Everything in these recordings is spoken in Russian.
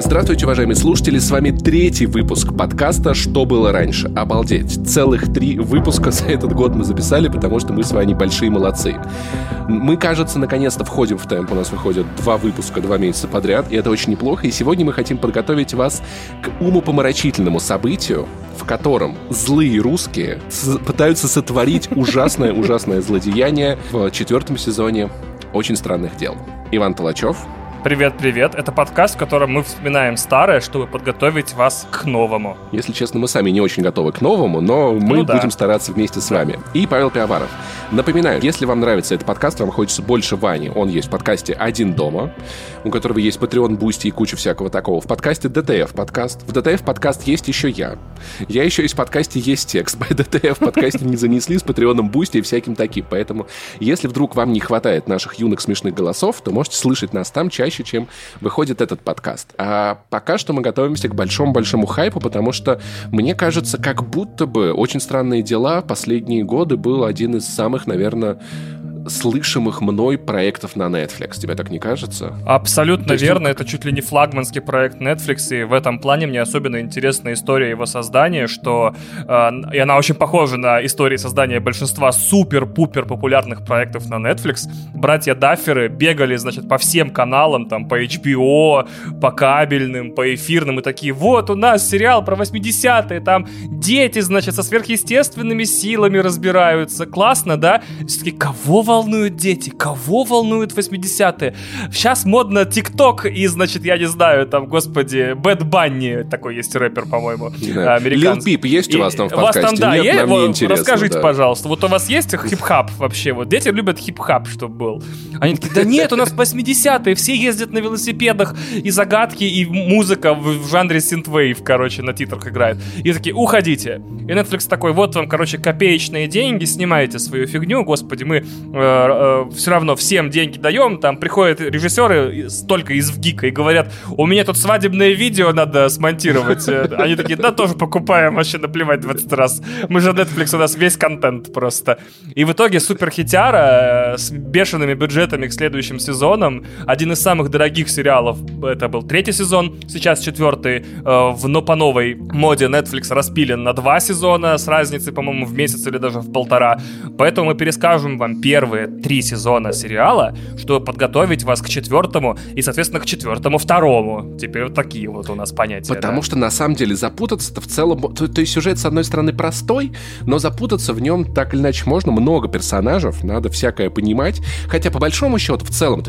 Здравствуйте, уважаемые слушатели, с вами третий выпуск подкаста «Что было раньше?». Обалдеть, целых три выпуска за этот год мы записали, потому что мы с вами большие молодцы. Мы, кажется, наконец-то входим в темп, у нас выходят два выпуска два месяца подряд, и это очень неплохо, и сегодня мы хотим подготовить вас к умопомрачительному событию, в котором злые русские пытаются сотворить ужасное-ужасное злодеяние в четвертом сезоне «Очень странных дел». Иван Толачев, Привет-привет, это подкаст, в котором мы вспоминаем старое, чтобы подготовить вас к новому. Если честно, мы сами не очень готовы к новому, но мы ну, да. будем стараться вместе с вами. И Павел Пивоваров. Напоминаю, если вам нравится этот подкаст, вам хочется больше Вани, он есть в подкасте «Один дома», у которого есть Patreon, Boosty и куча всякого такого. В подкасте DTF подкаст. В DTF подкаст есть еще я. Я еще есть в подкасте «Есть текст». По DTF подкасте не занесли с Patreon ом, Boosty и всяким таким. Поэтому, если вдруг вам не хватает наших юных смешных голосов, то можете слышать нас там чаще, чем выходит этот подкаст. А пока что мы готовимся к большому-большому хайпу, потому что, мне кажется, как будто бы «Очень странные дела» последние годы был один из самых, наверное, слышимых мной проектов на Netflix. Тебе так не кажется? Абсолютно есть, верно. Это чуть ли не флагманский проект Netflix, и в этом плане мне особенно интересна история его создания, что э, и она очень похожа на истории создания большинства супер-пупер популярных проектов на Netflix. Братья Дафферы бегали, значит, по всем каналам, там, по HBO, по кабельным, по эфирным, и такие, вот у нас сериал про 80-е, там дети, значит, со сверхъестественными силами разбираются. Классно, да? Все-таки, кого волнуют дети? Кого волнуют 80-е? Сейчас модно ТикТок и, значит, я не знаю, там, господи, Bad Bunny, такой есть рэпер, по-моему, да. американский. Lil Peep есть у вас там в подкасте? У вас там, да, Нет, есть? Нам вот, расскажите, да. пожалуйста, вот у вас есть хип-хап вообще? Вот дети любят хип-хап, чтобы был. Они такие, да нет, у нас 80-е, все ездят на велосипедах, и загадки, и музыка в, в жанре синтвейв, короче, на титрах играет. И такие, уходите. И Netflix такой, вот вам, короче, копеечные деньги, снимайте свою фигню, господи, мы все равно всем деньги даем, там приходят режиссеры только из ВГИКа и говорят, у меня тут свадебное видео надо смонтировать. Э, они такие, да, тоже покупаем, вообще наплевать 20 раз. Мы же Netflix, у нас весь контент просто. И в итоге супер хитяра с бешеными бюджетами к следующим сезонам. Один из самых дорогих сериалов, это был третий сезон, сейчас четвертый, в, но по новой моде Netflix распилен на два сезона с разницей, по-моему, в месяц или даже в полтора. Поэтому мы перескажем вам первый первые три сезона сериала, чтобы подготовить вас к четвертому и, соответственно, к четвертому второму. Теперь вот такие вот у нас понятия. Потому да? что на самом деле запутаться-то в целом... То, то есть сюжет, с одной стороны, простой, но запутаться в нем так или иначе можно. Много персонажей, надо всякое понимать. Хотя, по большому счету, в целом,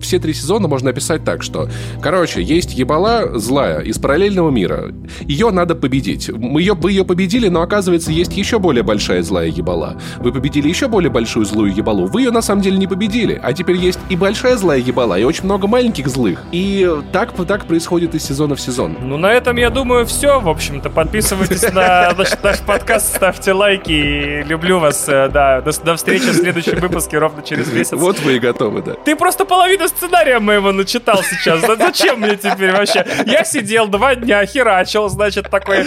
все три сезона можно описать так, что, короче, есть ебала злая из параллельного мира. Ее надо победить. Мы ее, вы ее победили, но, оказывается, есть еще более большая злая ебала. Вы победили еще более большую злую ебалу, ебалу. Вы ее на самом деле не победили. А теперь есть и большая злая ебала, и очень много маленьких злых. И так, так происходит из сезона в сезон. Ну, на этом, я думаю, все. В общем-то, подписывайтесь на наш подкаст, ставьте лайки. Люблю вас. Э, да, до, до встречи в следующем выпуске ровно через месяц. Вот вы и готовы, да. Ты просто половину сценария моего начитал сейчас. Зачем мне теперь вообще? Я сидел два дня, херачил, значит, такой...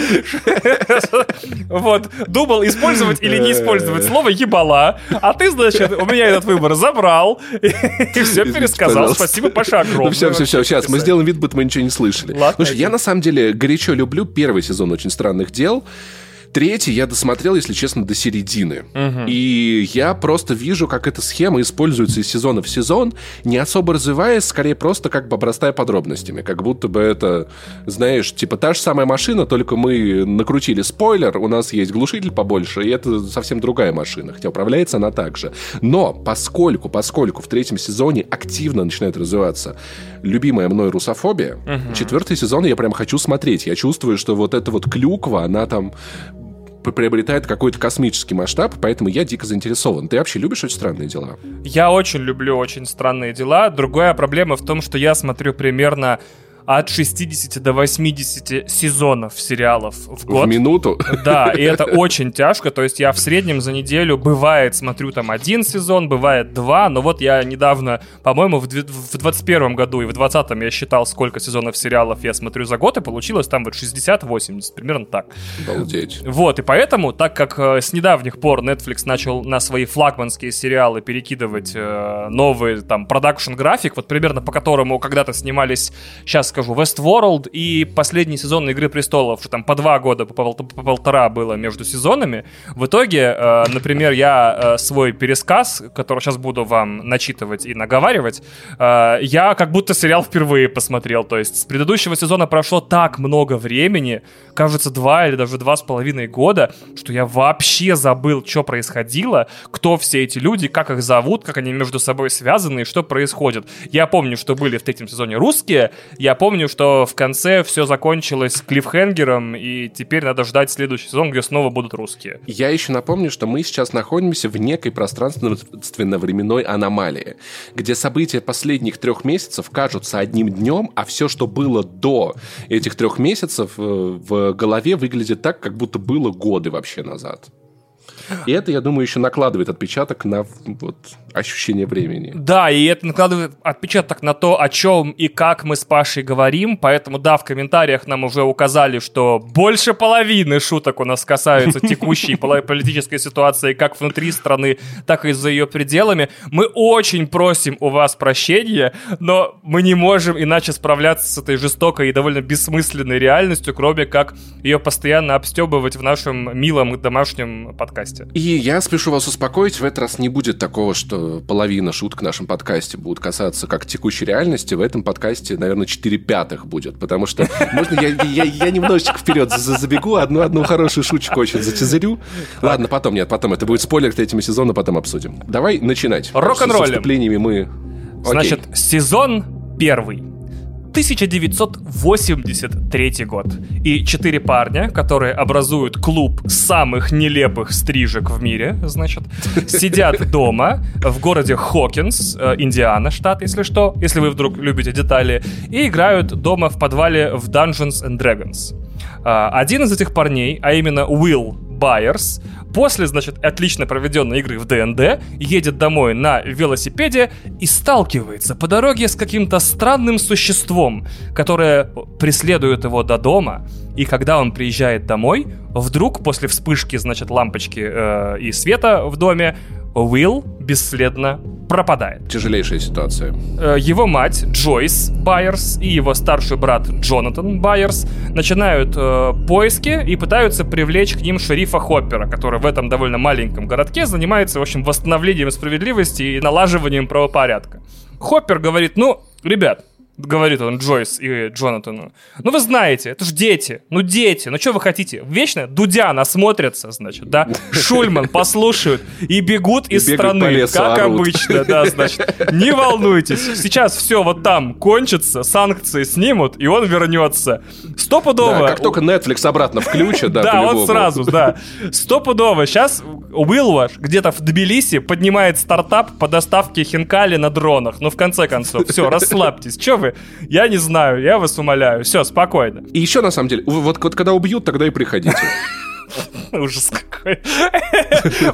Вот, думал, использовать или не использовать слово ебала. А ты, значит, у меня этот выбор забрал и все пересказал. Спасибо, Паша, огромное. Ну все, все, все, сейчас мы сделаем вид, будто мы ничего не слышали. Слушай, я на самом деле горячо люблю первый сезон «Очень странных дел». Третий я досмотрел, если честно, до середины. Угу. И я просто вижу, как эта схема используется из сезона в сезон, не особо развиваясь, скорее просто как бы обрастая подробностями. Как будто бы это, знаешь, типа та же самая машина, только мы накрутили спойлер, у нас есть глушитель побольше, и это совсем другая машина, хотя управляется она также. Но поскольку, поскольку в третьем сезоне активно начинает развиваться любимая мной русофобия, угу. четвертый сезон я прям хочу смотреть. Я чувствую, что вот эта вот клюква, она там приобретает какой-то космический масштаб, поэтому я дико заинтересован. Ты вообще любишь очень странные дела? Я очень люблю очень странные дела. Другая проблема в том, что я смотрю примерно от 60 до 80 сезонов сериалов в год. В минуту? Да, и это очень тяжко. То есть я в среднем за неделю, бывает, смотрю там один сезон, бывает два, но вот я недавно, по-моему, в 2021 году и в 2020 я считал, сколько сезонов сериалов я смотрю за год, и получилось там вот 60-80, примерно так. Обалдеть. Вот, и поэтому, так как э, с недавних пор Netflix начал на свои флагманские сериалы перекидывать э, новый там продакшн график, вот примерно по которому когда-то снимались сейчас скажу, Westworld и последний сезон Игры Престолов, что там по два года, по, пол, по полтора было между сезонами. В итоге, э, например, я э, свой пересказ, который сейчас буду вам начитывать и наговаривать, э, я как будто сериал впервые посмотрел. То есть с предыдущего сезона прошло так много времени, кажется, два или даже два с половиной года, что я вообще забыл, что происходило, кто все эти люди, как их зовут, как они между собой связаны и что происходит. Я помню, что были в третьем сезоне русские, я помню, что в конце все закончилось клиффхенгером, и теперь надо ждать следующий сезон, где снова будут русские. Я еще напомню, что мы сейчас находимся в некой пространственно-временной аномалии, где события последних трех месяцев кажутся одним днем, а все, что было до этих трех месяцев э, в голове выглядит так, как будто было годы вообще назад. И это, я думаю, еще накладывает отпечаток на вот, ощущение времени. Да, и это накладывает отпечаток на то, о чем и как мы с Пашей говорим. Поэтому, да, в комментариях нам уже указали, что больше половины шуток у нас касаются текущей политической ситуации как внутри страны, так и за ее пределами. Мы очень просим у вас прощения, но мы не можем иначе справляться с этой жестокой и довольно бессмысленной реальностью, кроме как ее постоянно обстебывать в нашем милом домашнем подкасте. И я спешу вас успокоить, в этот раз не будет такого, что половина шуток в нашем подкасте будут касаться как текущей реальности, в этом подкасте, наверное, 4 пятых будет, потому что можно я, я, я немножечко вперед забегу, одну, одну хорошую шуточку очень затизерю. Ладно, потом, нет, потом, это будет спойлер к третьему сезону, потом обсудим. Давай начинать. Рок-н-роллем. Мы... Значит, сезон первый. 1983 год. И четыре парня, которые образуют клуб самых нелепых стрижек в мире, значит, сидят дома в городе Хокинс, э, Индиана, штат, если что, если вы вдруг любите детали, и играют дома в подвале в Dungeons and Dragons. Э, один из этих парней, а именно Уилл Байерс, после, значит, отлично проведенной игры в ДНД, едет домой на велосипеде и сталкивается по дороге с каким-то странным существом, которое преследует его до дома. И когда он приезжает домой, вдруг после вспышки, значит, лампочки э, и света в доме, Уилл бесследно пропадает. Тяжелейшая ситуация. Э, его мать Джойс Байерс и его старший брат Джонатан Байерс начинают э, поиски и пытаются привлечь к ним шерифа Хоппера, который в этом довольно маленьком городке занимается, в общем, восстановлением справедливости и налаживанием правопорядка. Хоппер говорит, ну, ребят, говорит он Джойс и Джонатану. Ну, вы знаете, это же дети. Ну, дети. Ну, что вы хотите? Вечно Дудя насмотрятся, значит, да? Шульман послушают и бегут из и страны, лесу, как орут. обычно, да, значит. Не волнуйтесь, сейчас все вот там кончится, санкции снимут, и он вернется. Стопудово. Да, как только Netflix обратно включат, да, Да, он сразу, да. Стопудово. Сейчас Уилл ваш где-то в Тбилиси поднимает стартап по доставке хинкали на дронах. Ну, в конце концов, все, расслабьтесь. Че вы я не знаю, я вас умоляю. Все, спокойно. И еще, на самом деле, вот, вот когда убьют, тогда и приходите. Ужас какой.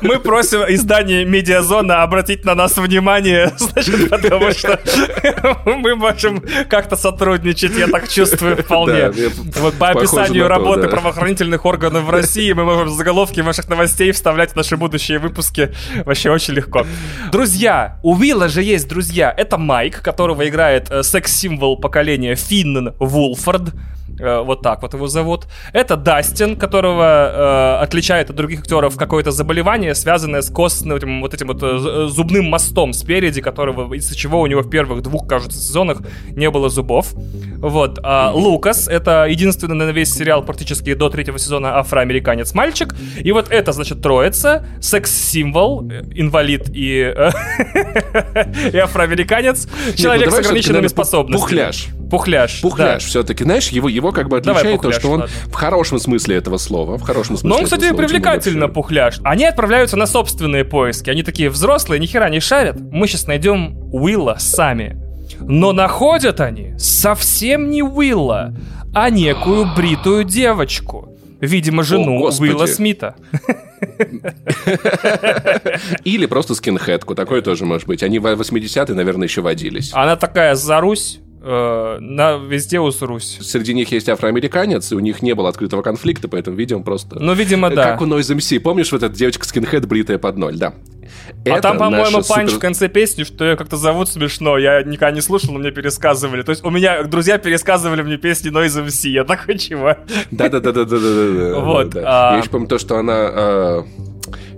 Мы просим издание Медиазона обратить на нас внимание, значит, потому что мы можем как-то сотрудничать, я так чувствую вполне. вот по описанию работы правоохранительных органов в России мы можем заголовки ваших новостей вставлять в наши будущие выпуски вообще очень легко. Друзья, у Вилла же есть друзья. Это Майк, которого играет э, секс-символ поколения Финн Вулфорд. Э, вот так вот его зовут. Это Дастин, которого э, отличает от других актеров какое-то заболевание, связанное с костным вот этим вот э, зубным мостом спереди, которого из-за чего у него в первых двух, кажется, сезонах не было зубов. Вот. А Лукас — это единственный на весь сериал практически до третьего сезона афроамериканец-мальчик. И вот это, значит, троица, секс-символ, э, инвалид и, и афроамериканец, человек ну, с ограниченными способностями. Пухляш. Пухляш. Пухляш да. все-таки. Знаешь, его, его как бы отличает Давай, пухляш, то, что он ладно. в хорошем смысле этого слова. В хорошем смысле. Но он, кстати, слова, привлекательно пухляш. Они отправляются на собственные поиски. Они такие взрослые, ни хера не шарят. Мы сейчас найдем Уилла сами. Но находят они совсем не Уилла, а некую бритую девочку. Видимо, жену О, Уилла Смита. Или просто скинхедку, такое тоже может быть. Они в 80-е, наверное, еще водились. Она такая, зарусь, э, на везде усрусь. Среди них есть афроамериканец, и у них не было открытого конфликта, поэтому, видимо, просто... Ну, видимо, да. Как у Noise MC. Помнишь, вот эта девочка скинхед бритая под ноль, да. А там, по-моему, панч супер... в конце песни, что ее как-то зовут смешно. Я никогда не слушал, но мне пересказывали. То есть у меня друзья пересказывали мне песни Noise MC. Я такой, чего? Да-да-да-да-да-да. Вот. А Я еще помню то, что она а,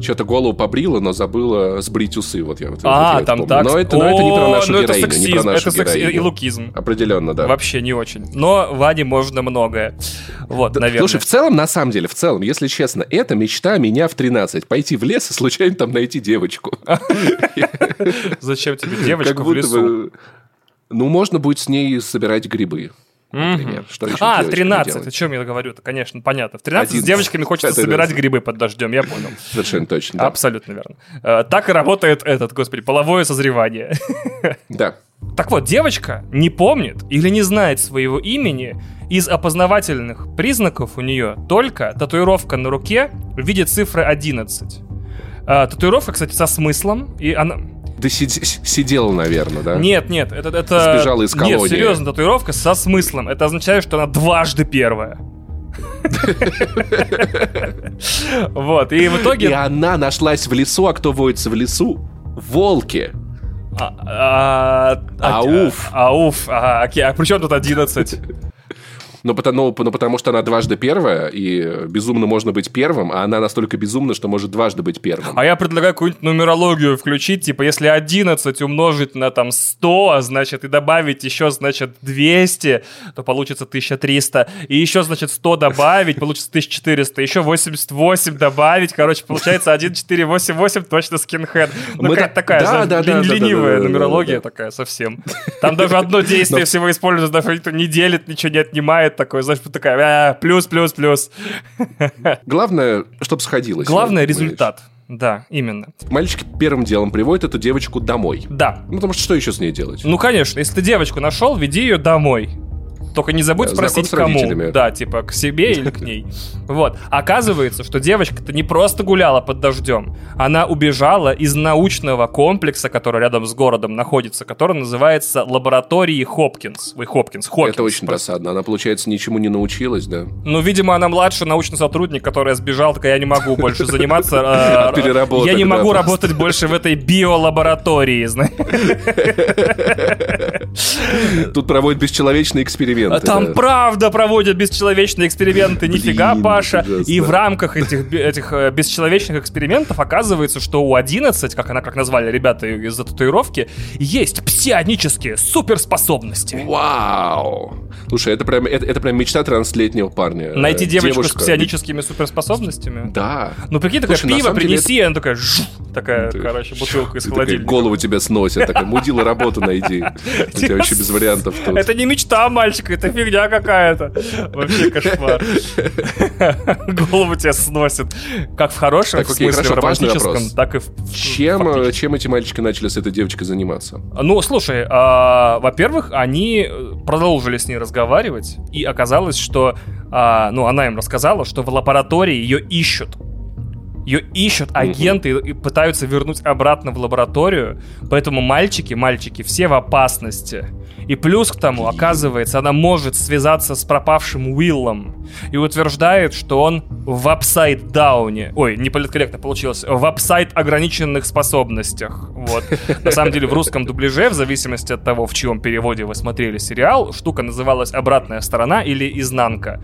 что-то голову побрила, но забыла сбрить усы. Вот я вот, а, вот там так. Но это, но это не про нашу ну, героиню, это сексизм, не про нашу это секс... героиню. и лукизм. Определенно, да. Вообще не очень. Но Ване можно многое. Вот, да, наверное. Слушай, в целом, на самом деле, в целом, если честно, это мечта меня в 13. Пойти в лес и случайно там найти девочку. Зачем тебе девочка в лесу? Ну, можно будет с ней собирать грибы например. Что еще а, 13, о чем я говорю-то, конечно, понятно. В 13 Один... с девочками хочется собирать грибы под дождем, я понял. Совершенно точно, да. Абсолютно верно. Э, так и работает этот, господи, половое созревание. Да. Так вот, девочка не помнит или не знает своего имени, из опознавательных признаков у нее только татуировка на руке в виде цифры 11. А, татуировка, кстати, со смыслом, и она... Ты сидела, наверное, да? Нет, нет, это... это... Сбежала из колонии. Нет, серьезно, татуировка со смыслом. Это означает, что она дважды первая. Вот, и в итоге... И она нашлась в лесу, а кто водится в лесу? Волки. А, а, а, ауф. Ауф. А, а при чем тут 11? Но потому, но потому что она дважды первая, и безумно можно быть первым, а она настолько безумна, что может дважды быть первым. А я предлагаю какую-нибудь нумерологию включить, типа, если 11 умножить на там 100, значит, и добавить еще, значит, 200, то получится 1300, и еще, значит, 100 добавить, получится 1400, еще 88 добавить, короче, получается 1488, точно скинхед. Ну, какая-то такая, да, знаешь, да, да, ленивая да, да, нумерология да, да. такая совсем. Там даже одно действие всего используется, даже никто не делит, ничего не отнимает, такой, знаешь, такая, плюс, плюс, плюс. Главное, чтобы сходилось. Главное результат. Да, именно. Мальчик первым делом приводит эту девочку домой. Да. Ну, потому что что еще с ней делать? Ну, конечно, если ты девочку нашел, веди ее домой. Только не забудь да, спросить, кому. Да, типа, к себе или к ней. Вот. Оказывается, что девочка-то не просто гуляла под дождем. Она убежала из научного комплекса, который рядом с городом находится, который называется лаборатории Хопкинс. Ой, Хопкинс, Хопкинс. Это очень просто. досадно. Она, получается, ничему не научилась, да? Ну, видимо, она младший научный сотрудник, который сбежал, такая, я не могу больше заниматься. Переработок. Я не могу работать больше в этой биолаборатории, знаешь. Тут проводят бесчеловечные эксперименты эксперименты. Там да. правда проводят бесчеловечные эксперименты, нифига, Блин, Паша. Ужасно. И в рамках этих, этих э, бесчеловечных экспериментов оказывается, что у 11, как она как назвали ребята из-за татуировки, есть псионические суперспособности. Вау! Слушай, это прям, это, это прям мечта 13-летнего парня. Найти девочку Девушка. с псионическими суперспособностями? Да. Ну, прикинь, такая, пиво принеси, это... и она такая, жу, такая, ты, короче, бутылка из холодильника. Голову тебе сносит, такая, мудила работу найди. У тебя вообще без вариантов тут. Это не мечта мальчика, это фигня какая-то. Вообще кошмар. Голову тебя сносит. Как в хорошем, так, окей, смысле, в романтическом, так и в чем, э, чем эти мальчики начали с этой девочкой заниматься? Ну, слушай, а, во-первых, они продолжили с ней разговаривать, и оказалось, что, а, ну, она им рассказала, что в лаборатории ее ищут. Ее ищут агенты и пытаются вернуть обратно в лабораторию. Поэтому мальчики, мальчики, все в опасности. И плюс к тому, оказывается, она может связаться с пропавшим Уиллом и утверждает, что он в upside down е. Ой, не политкорректно получилось. В upside ограниченных способностях. Вот. На самом деле в русском дубляже, в зависимости от того, в чьем переводе вы смотрели сериал, штука называлась «Обратная сторона» или «Изнанка».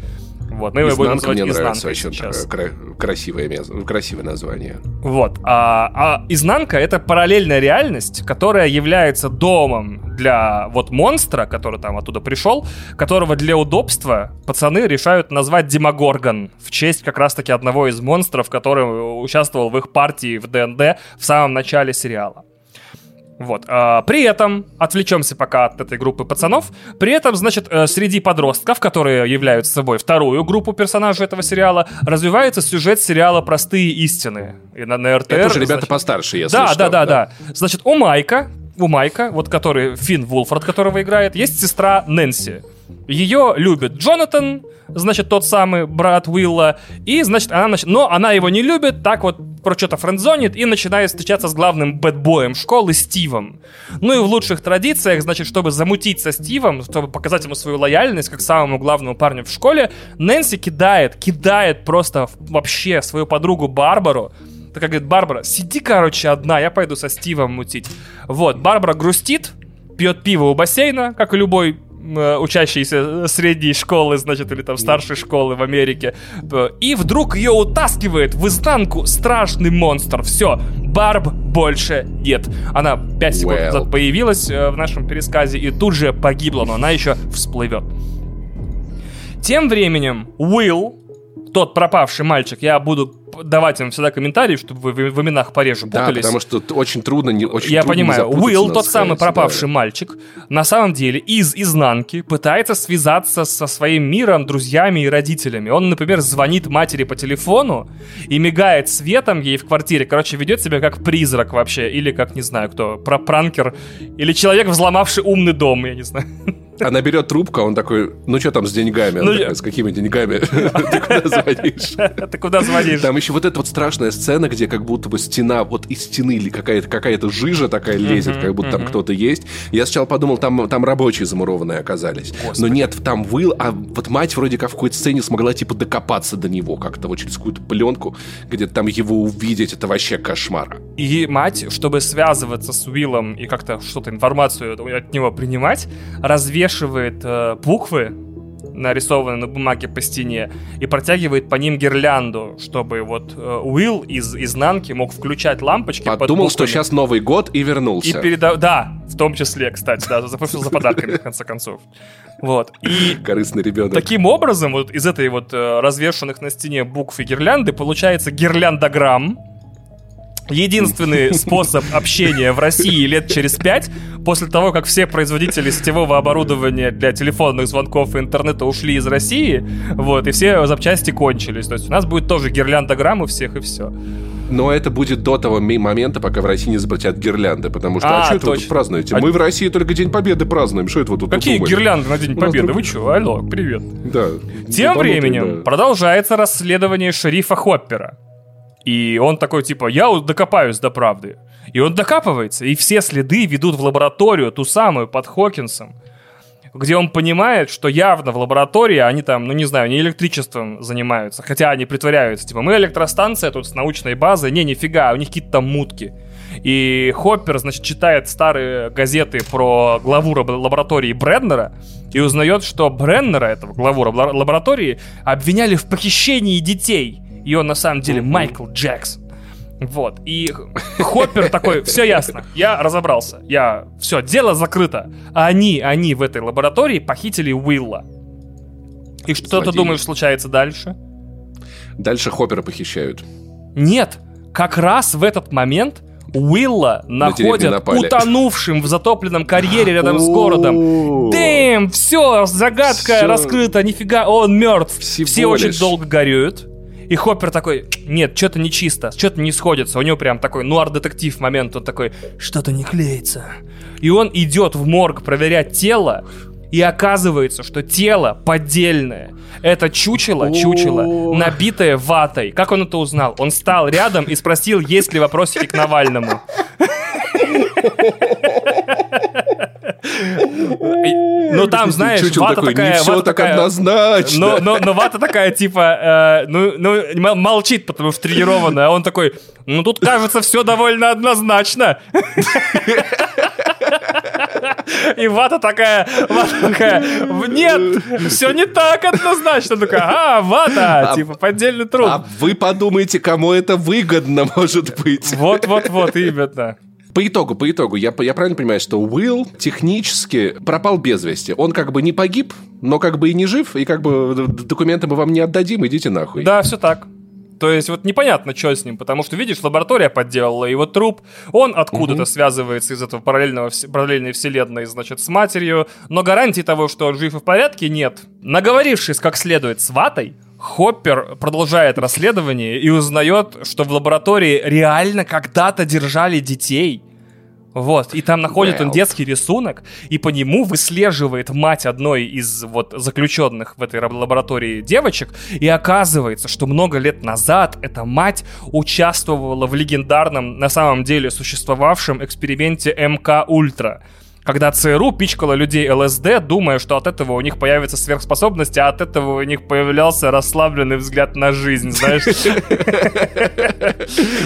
Вот, мы его будем называть мне изнанкой очень сейчас. Кра- красивое, красивое название. Вот. А, а изнанка — это параллельная реальность, которая является домом для вот монстра, который там оттуда пришел, которого для удобства пацаны решают назвать Демогоргон в честь как раз-таки одного из монстров, который участвовал в их партии в ДНД в самом начале сериала. Вот. А, при этом, отвлечемся пока от этой группы пацанов, при этом, значит, э, среди подростков, которые являются собой вторую группу персонажей этого сериала, развивается сюжет сериала «Простые истины». И на, на РТР, Это уже ребята значит... постарше, если да, что. Да, да, да, да. Значит, у Майка, у Майка, вот который Финн Вулфорд, которого играет, есть сестра Нэнси. Ее любит Джонатан, значит, тот самый брат Уилла, и, значит, она, значит, но она его не любит, так вот про что-то френдзонит и начинает встречаться с главным бэтбоем школы Стивом. Ну и в лучших традициях, значит, чтобы замутить со Стивом, чтобы показать ему свою лояльность как самому главному парню в школе, Нэнси кидает, кидает просто вообще свою подругу Барбару, такая говорит, Барбара, сиди, короче, одна, я пойду со Стивом мутить. Вот, Барбара грустит, пьет пиво у бассейна, как и любой Э, учащиеся средней школы, значит, или там старшей школы в Америке. И вдруг ее утаскивает в изнанку страшный монстр. Все, Барб больше нет. Она 5 секунд well. назад появилась э, в нашем пересказе и тут же погибла, но она еще всплывет. Тем временем Уилл, тот пропавший мальчик, я буду давать им всегда комментарии, чтобы вы в именах пореже путались. Да, потому что очень трудно, не, очень Я трудно понимаю, Уилл, тот самый пропавший да. мальчик, на самом деле из изнанки пытается связаться со своим миром, друзьями и родителями. Он, например, звонит матери по телефону и мигает светом ей в квартире. Короче, ведет себя как призрак вообще, или как, не знаю кто, про пранкер, или человек, взломавший умный дом, я не знаю. Она берет трубку, а он такой, ну что там с деньгами? Ну, такая, с какими деньгами? Звонишь? Ты куда звонишь? Там еще вот эта вот страшная сцена, где как будто бы стена, вот из стены или какая-то какая жижа такая лезет, как будто там кто-то есть. Я сначала подумал, там, там рабочие замурованные оказались. Но нет, там Уилл, а вот мать вроде как в какой-то сцене смогла типа докопаться до него как-то вот через какую-то пленку, где-то там его увидеть, это вообще кошмар. И мать, чтобы связываться с Уиллом и как-то что-то информацию от него принимать, развешивает э, буквы нарисованные на бумаге по стене, и протягивает по ним гирлянду, чтобы вот э, Уилл из изнанки мог включать лампочки. Подумал, что сейчас Новый год и вернулся. И переда... Да, в том числе, кстати, да, запустил за подарками, в конце концов. Вот. И Корыстный ребенок. Таким образом, вот из этой вот э, развешенных на стене букв и гирлянды получается гирляндограмм, Единственный способ общения в России лет через пять, после того, как все производители сетевого оборудования для телефонных звонков и интернета ушли из России, вот, и все запчасти кончились. То есть у нас будет тоже гирляндограмм у всех, и все. Но это будет до того момента, пока в России не запретят гирлянды, потому что, а, а что это вы тут празднуете? А... Мы в России только День Победы празднуем, что это вы тут Какие думали? гирлянды на День Победы? Вы что? Алло, привет. Да. Тем временем да. продолжается расследование шерифа Хоппера. И он такой, типа, я докопаюсь до правды. И он докапывается, и все следы ведут в лабораторию, ту самую, под Хокинсом, где он понимает, что явно в лаборатории они там, ну не знаю, не электричеством занимаются, хотя они притворяются, типа, мы электростанция тут с научной базой, не, нифига, у них какие-то там мутки. И Хоппер, значит, читает старые газеты про главу лаборатории Бреннера и узнает, что Бреннера, этого главу лаборатории, обвиняли в похищении детей – и он на самом деле Майкл Джексон. Вот. И Хоппер такой, все ясно, я разобрался. Я, все, дело закрыто. А они, они в этой лаборатории похитили Уилла. И что ты думаешь случается дальше? Дальше Хоппера похищают. Нет, как раз в этот момент Уилла находят утонувшим в затопленном карьере рядом с городом. Дэм, все, загадка раскрыта, нифига, он мертв. Все очень долго горюют. И Хоппер такой, нет, что-то нечисто, что-то не сходится. У него прям такой нуар-детектив момент, он такой, что-то не клеится. И он идет в морг проверять тело, и оказывается, что тело поддельное. Это чучело, чучело, набитое ватой. Как он это узнал? Он стал рядом и спросил, есть ли вопросики к Навальному. Ну там, знаешь, вата такая... все так однозначно. Но, но, но вата такая, типа, э, ну, ну, молчит, потому что тренированная. А он такой, ну тут, кажется, все довольно однозначно. И вата такая, вата такая, нет, все не так однозначно. Такая, а, вата, а, типа, поддельный труд. А вы подумайте, кому это выгодно может быть. Вот-вот-вот, именно. По итогу, по итогу, я, я правильно понимаю, что Уилл технически пропал без вести. Он как бы не погиб, но как бы и не жив, и как бы документы мы вам не отдадим, идите нахуй. Да, все так. То есть вот непонятно, что с ним, потому что, видишь, лаборатория подделала его труп, он откуда-то угу. связывается из этого параллельного, параллельной вселенной, значит, с матерью, но гарантии того, что он жив и в порядке, нет. Наговорившись как следует с ватой, Хоппер продолжает расследование и узнает, что в лаборатории реально когда-то держали детей. Вот, и там находит well. он детский рисунок, и по нему выслеживает мать одной из вот заключенных в этой лаборатории девочек, и оказывается, что много лет назад эта мать участвовала в легендарном, на самом деле существовавшем эксперименте МК Ультра когда ЦРУ пичкала людей ЛСД, думая, что от этого у них появятся сверхспособности, а от этого у них появлялся расслабленный взгляд на жизнь, знаешь?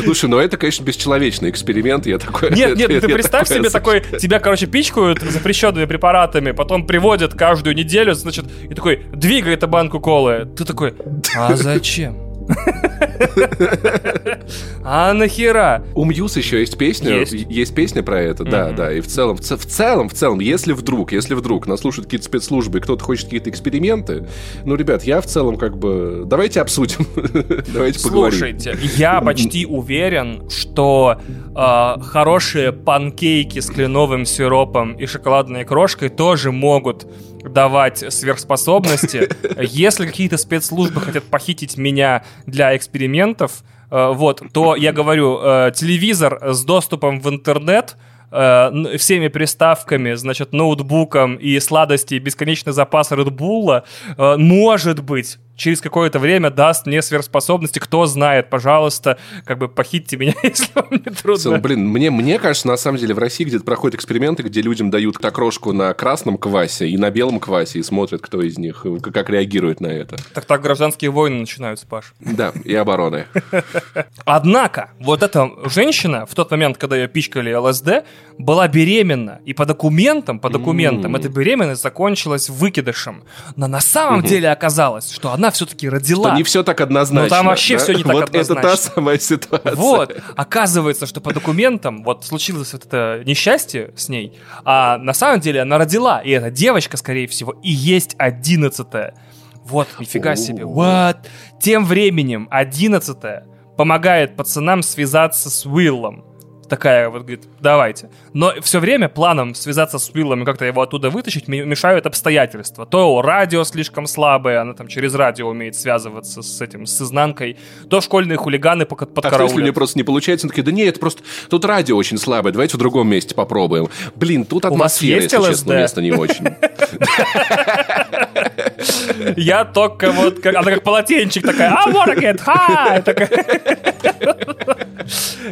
Слушай, ну это, конечно, бесчеловечный эксперимент, я такой... Нет, нет, ты представь себе такой, тебя, короче, пичкают запрещенными препаратами, потом приводят каждую неделю, значит, и такой, двигай эту банку колы. Ты такой, а зачем? А нахера? У Мьюз еще есть песня. Есть, есть песня про это, да, да. И в целом, в, в целом, в целом, если вдруг, если вдруг нас слушают какие-то спецслужбы, и кто-то хочет какие-то эксперименты, ну, ребят, я в целом как бы... Давайте обсудим. Давайте поговорим. Слушайте, я почти уверен, что э, хорошие панкейки с кленовым сиропом и шоколадной крошкой тоже могут давать сверхспособности. Если какие-то спецслужбы хотят похитить меня для экспериментов, э, вот, то я говорю, э, телевизор с доступом в интернет э, всеми приставками, значит, ноутбуком и сладостей бесконечный запас Редбулла, может быть, через какое-то время даст мне сверхспособности. Кто знает, пожалуйста, как бы похитьте меня, если вам не трудно. Целом, блин, мне, мне кажется, на самом деле в России где-то проходят эксперименты, где людям дают окрошку на красном квасе и на белом квасе и смотрят, кто из них, как реагирует на это. Так так гражданские войны начинаются, Паш. Да, и обороны. Однако, вот эта женщина в тот момент, когда ее пичкали ЛСД, была беременна. И по документам, по документам, эта беременность закончилась выкидышем. Но на самом деле оказалось, что она все-таки родила. Что не все так однозначно. Ну там вообще да? все не так вот однозначно. это та самая ситуация. Вот. Оказывается, что по документам вот случилось вот это несчастье с ней, а на самом деле она родила. И эта девочка, скорее всего, и есть одиннадцатая. Вот, нифига себе. What? Тем временем одиннадцатая помогает пацанам связаться с Уиллом такая вот говорит, давайте. Но все время планом связаться с Уиллом и как-то его оттуда вытащить мешают обстоятельства. То радио слишком слабое, она там через радио умеет связываться с этим, с изнанкой, то школьные хулиганы под, под а если мне просто не получается, он такие, да нет, просто тут радио очень слабое, давайте в другом месте попробуем. Блин, тут атмосфера, если честно, место не очень. Я только вот, она как полотенчик такая, I wanna get high!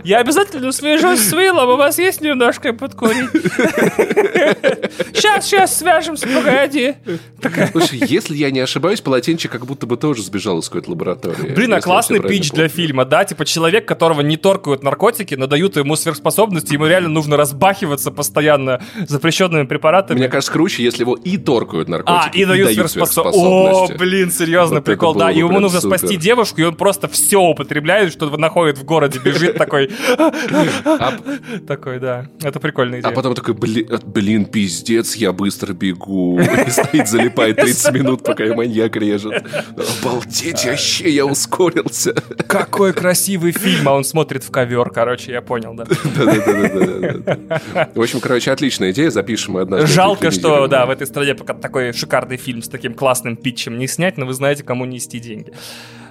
Я обязательно свяжусь с Уиллом, у вас есть немножко подкурить? Сейчас, сейчас свяжемся, погоди. Слушай, если я не ошибаюсь, полотенчик как будто бы тоже сбежал из какой-то лаборатории. Блин, а классный пич для фильма, да? Типа человек, которого не торкают наркотики, но дают ему сверхспособности, ему реально нужно разбахиваться постоянно запрещенными препаратами. Мне кажется, круче, если его и торкают наркотики, а, и дают, сверхспособности. О, блин, серьезно, прикол, да. И ему нужно спасти девушку, и он просто все употребляет, что находит в городе, бежит такой. А такой, да. Это прикольная идея. А потом такой, блин, пиздец, я быстро бегу. И стоит, залипает 30 минут, пока и маньяк режет. Обалдеть, вообще, я ускорился. Какой красивый фильм, а он смотрит в ковер, короче, я понял, да. Да-да-да. В общем, короче, отличная идея, запишем однажды. Жалко, что, да, в этой стране пока такой шикарный фильм с таким классным питчем не снять, но вы знаете, кому нести деньги.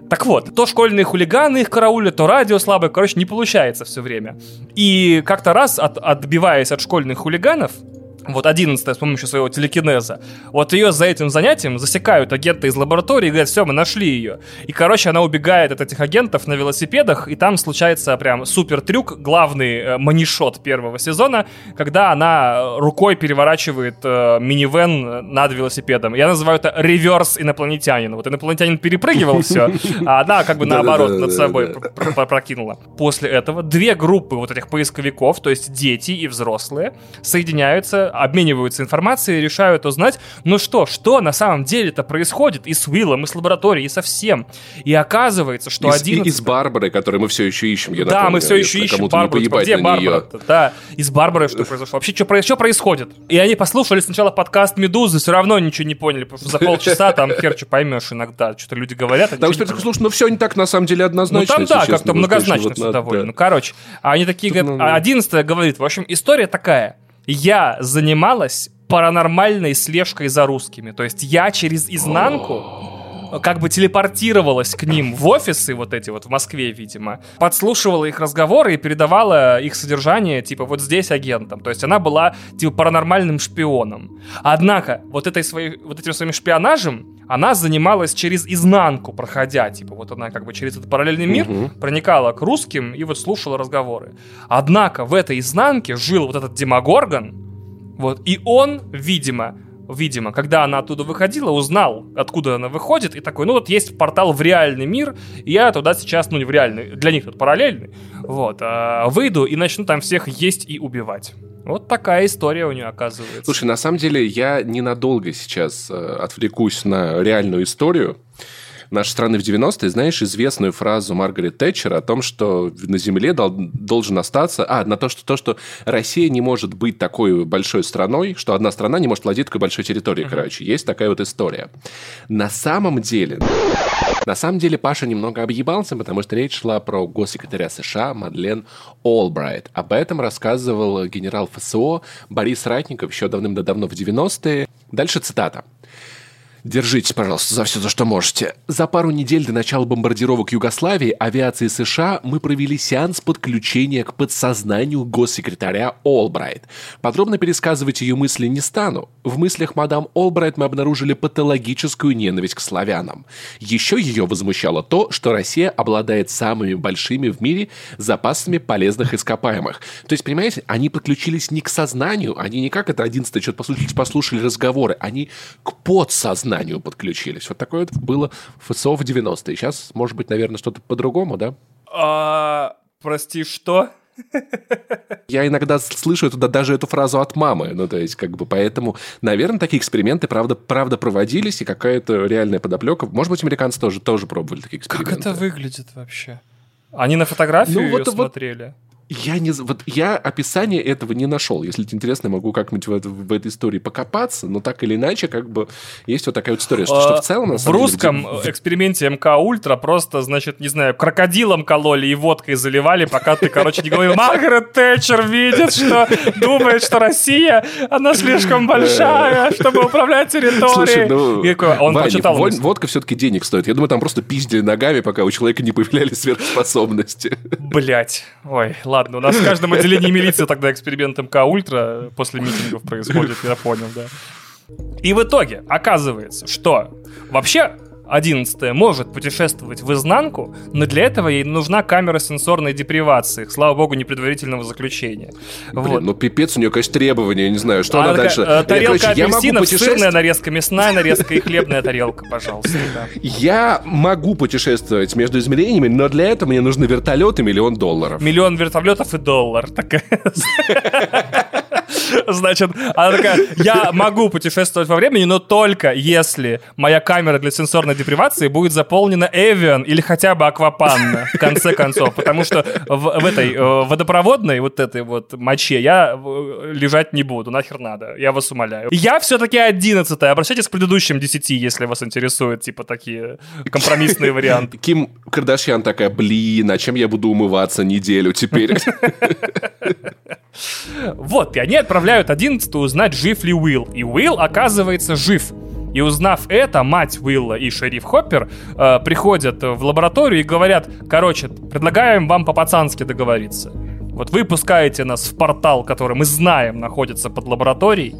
Так вот, то школьные хулиганы их караулят, то радио слабое, короче, не получается все время. И как-то раз, от, отбиваясь от школьных хулиганов, вот 11 с помощью своего телекинеза. Вот ее за этим занятием засекают агенты из лаборатории и говорят, все, мы нашли ее. И, короче, она убегает от этих агентов на велосипедах, и там случается прям супер трюк, главный э, манишот первого сезона, когда она рукой переворачивает э, минивэн над велосипедом. Я называю это реверс инопланетянин. Вот инопланетянин перепрыгивал все, а она как бы наоборот над собой прокинула. После этого две группы вот этих поисковиков, то есть дети и взрослые, соединяются обмениваются информацией, решают узнать, ну что, что на самом деле-то происходит и с Уиллом, и с лабораторией, и со всем. И оказывается, что один... И, с Барбарой, которую мы все еще ищем, я Да, мы все еще ищем Барбару. Где Барбара? Да, и с Барбарой что произошло? Вообще, что, что происходит? И они послушали сначала подкаст «Медузы», все равно ничего не поняли, потому что за полчаса там хер что поймешь иногда, что-то люди говорят. А да, что слушай, ну все не так на самом деле однозначно. Ну там да, как-то многозначно все довольно. Ну, короче, а они такие говорят, а одиннадцатая говорит, в общем, история такая я занималась паранормальной слежкой за русскими. То есть я через изнанку как бы телепортировалась к ним в офисы вот эти вот в Москве, видимо, подслушивала их разговоры и передавала их содержание, типа, вот здесь агентам. То есть она была, типа, паранормальным шпионом. Однако, вот, этой своей, вот этим своим шпионажем она занималась через изнанку, проходя, типа, вот она как бы через этот параллельный мир угу. проникала к русским и вот слушала разговоры. Однако в этой изнанке жил вот этот Демогоргон, вот, и он, видимо, видимо, когда она оттуда выходила, узнал, откуда она выходит, и такой, ну вот есть портал в реальный мир, и я туда сейчас, ну не в реальный, для них тут параллельный, вот, а, выйду и начну там всех есть и убивать. Вот такая история у нее оказывается. Слушай, на самом деле я ненадолго сейчас э, отвлекусь на реальную историю нашей страны в 90-е, знаешь известную фразу Маргарет Тэтчер о том, что на Земле дол- должен остаться... А, на то что, то, что Россия не может быть такой большой страной, что одна страна не может владеть такой большой территорией, uh-huh. короче. Есть такая вот история. На самом деле... На самом деле Паша немного объебался, потому что речь шла про госсекретаря США Мадлен Олбрайт. Об этом рассказывал генерал ФСО Борис Ратников еще давным-давно в 90-е. Дальше цитата. Держитесь, пожалуйста, за все, за что можете. За пару недель до начала бомбардировок Югославии авиации США мы провели сеанс подключения к подсознанию госсекретаря Олбрайт. Подробно пересказывать ее мысли не стану. В мыслях мадам Олбрайт мы обнаружили патологическую ненависть к славянам. Еще ее возмущало то, что Россия обладает самыми большими в мире запасами полезных ископаемых. То есть, понимаете, они подключились не к сознанию, они не как это 11 что-то послушали, послушали разговоры, они к подсознанию сознанию подключились. Вот такое вот было в ФСО в 90-е. Сейчас, может быть, наверное, что-то по-другому, да? А, прости, что? Я иногда слышу туда даже эту фразу от мамы. Ну, то есть, как бы, поэтому, наверное, такие эксперименты, правда, правда проводились, и какая-то реальная подоплека. Может быть, американцы тоже, тоже пробовали такие эксперименты. Как это выглядит вообще? Они на фотографию ну, вот, ее вот, смотрели? Я не, вот я описание этого не нашел. Если тебе интересно, могу как-нибудь в, в, в этой истории покопаться, но так или иначе, как бы есть вот такая вот история, что, что в целом... На в русском деле, эксперименте МК Ультра просто, значит, не знаю, крокодилом кололи и водкой заливали, пока ты, короче, не говорил, Маргарет Тэтчер видит, что думает, что Россия, она слишком большая, чтобы управлять территорией. Слушай, ну, он Вань, прочитал водка все-таки денег стоит. Я думаю, там просто пиздили ногами, пока у человека не появлялись сверхспособности. Блять, ой, ладно ладно, у нас в каждом отделении милиции тогда эксперимент МК Ультра после митингов происходит, я понял, да. И в итоге оказывается, что вообще 11 может путешествовать в изнанку, но для этого ей нужна камера сенсорной депривации. Слава богу, не предварительного заключения. Блин, вот. ну пипец, у нее, конечно, требования, я не знаю, что а, она такая, дальше... Э, тарелка я, короче, апельсинов, сырная нарезка, мясная нарезка и хлебная тарелка, пожалуйста. Да. Я могу путешествовать между измерениями, но для этого мне нужны вертолеты миллион долларов. Миллион вертолетов и доллар. Такая... Значит, она такая, я могу путешествовать во времени, но только если моя камера для сенсорной депривации будет заполнена Эвиан или хотя бы Аквапанна, в конце концов. Потому что в, в этой э, водопроводной вот этой вот моче я э, лежать не буду, нахер надо, я вас умоляю. Я все-таки одиннадцатая, обращайтесь к предыдущим десяти, если вас интересуют, типа, такие компромиссные варианты. Ким Кардашьян такая, блин, а чем я буду умываться неделю теперь? Вот, и они отправляют 11 узнать, жив ли Уилл. И Уилл оказывается жив. И узнав это, мать Уилла и шериф Хоппер э, приходят в лабораторию и говорят, короче, предлагаем вам по-пацански договориться. Вот вы пускаете нас в портал, который мы знаем находится под лабораторией,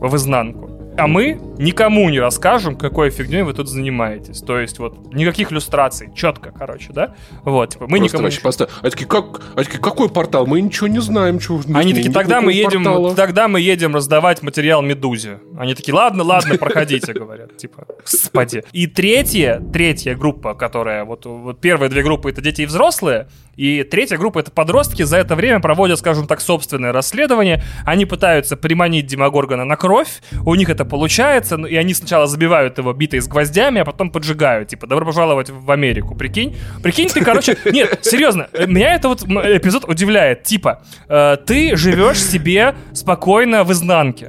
в изнанку. А мы никому не расскажем, какой фигней вы тут занимаетесь. То есть вот никаких иллюстраций, четко, короче, да? Вот, типа, мы Просто никому... Вообще просто... А такие, как... а такие, какой портал? Мы ничего не знаем. Чего... Они такие, тогда мы едем, портала. тогда мы едем раздавать материал Медузе. Они такие, ладно, ладно, проходите, говорят. Типа, господи. И третья, третья группа, которая, вот, вот первые две группы это дети и взрослые, и третья группа это подростки, за это время проводят, скажем так, собственное расследование. Они пытаются приманить Демогоргона на кровь, у них это получается, ну, и они сначала забивают его битой с гвоздями, а потом поджигают. Типа, добро пожаловать в Америку, прикинь? Прикинь, ты, короче... Нет, серьезно, меня это вот эпизод удивляет. Типа, э, ты живешь себе спокойно в изнанке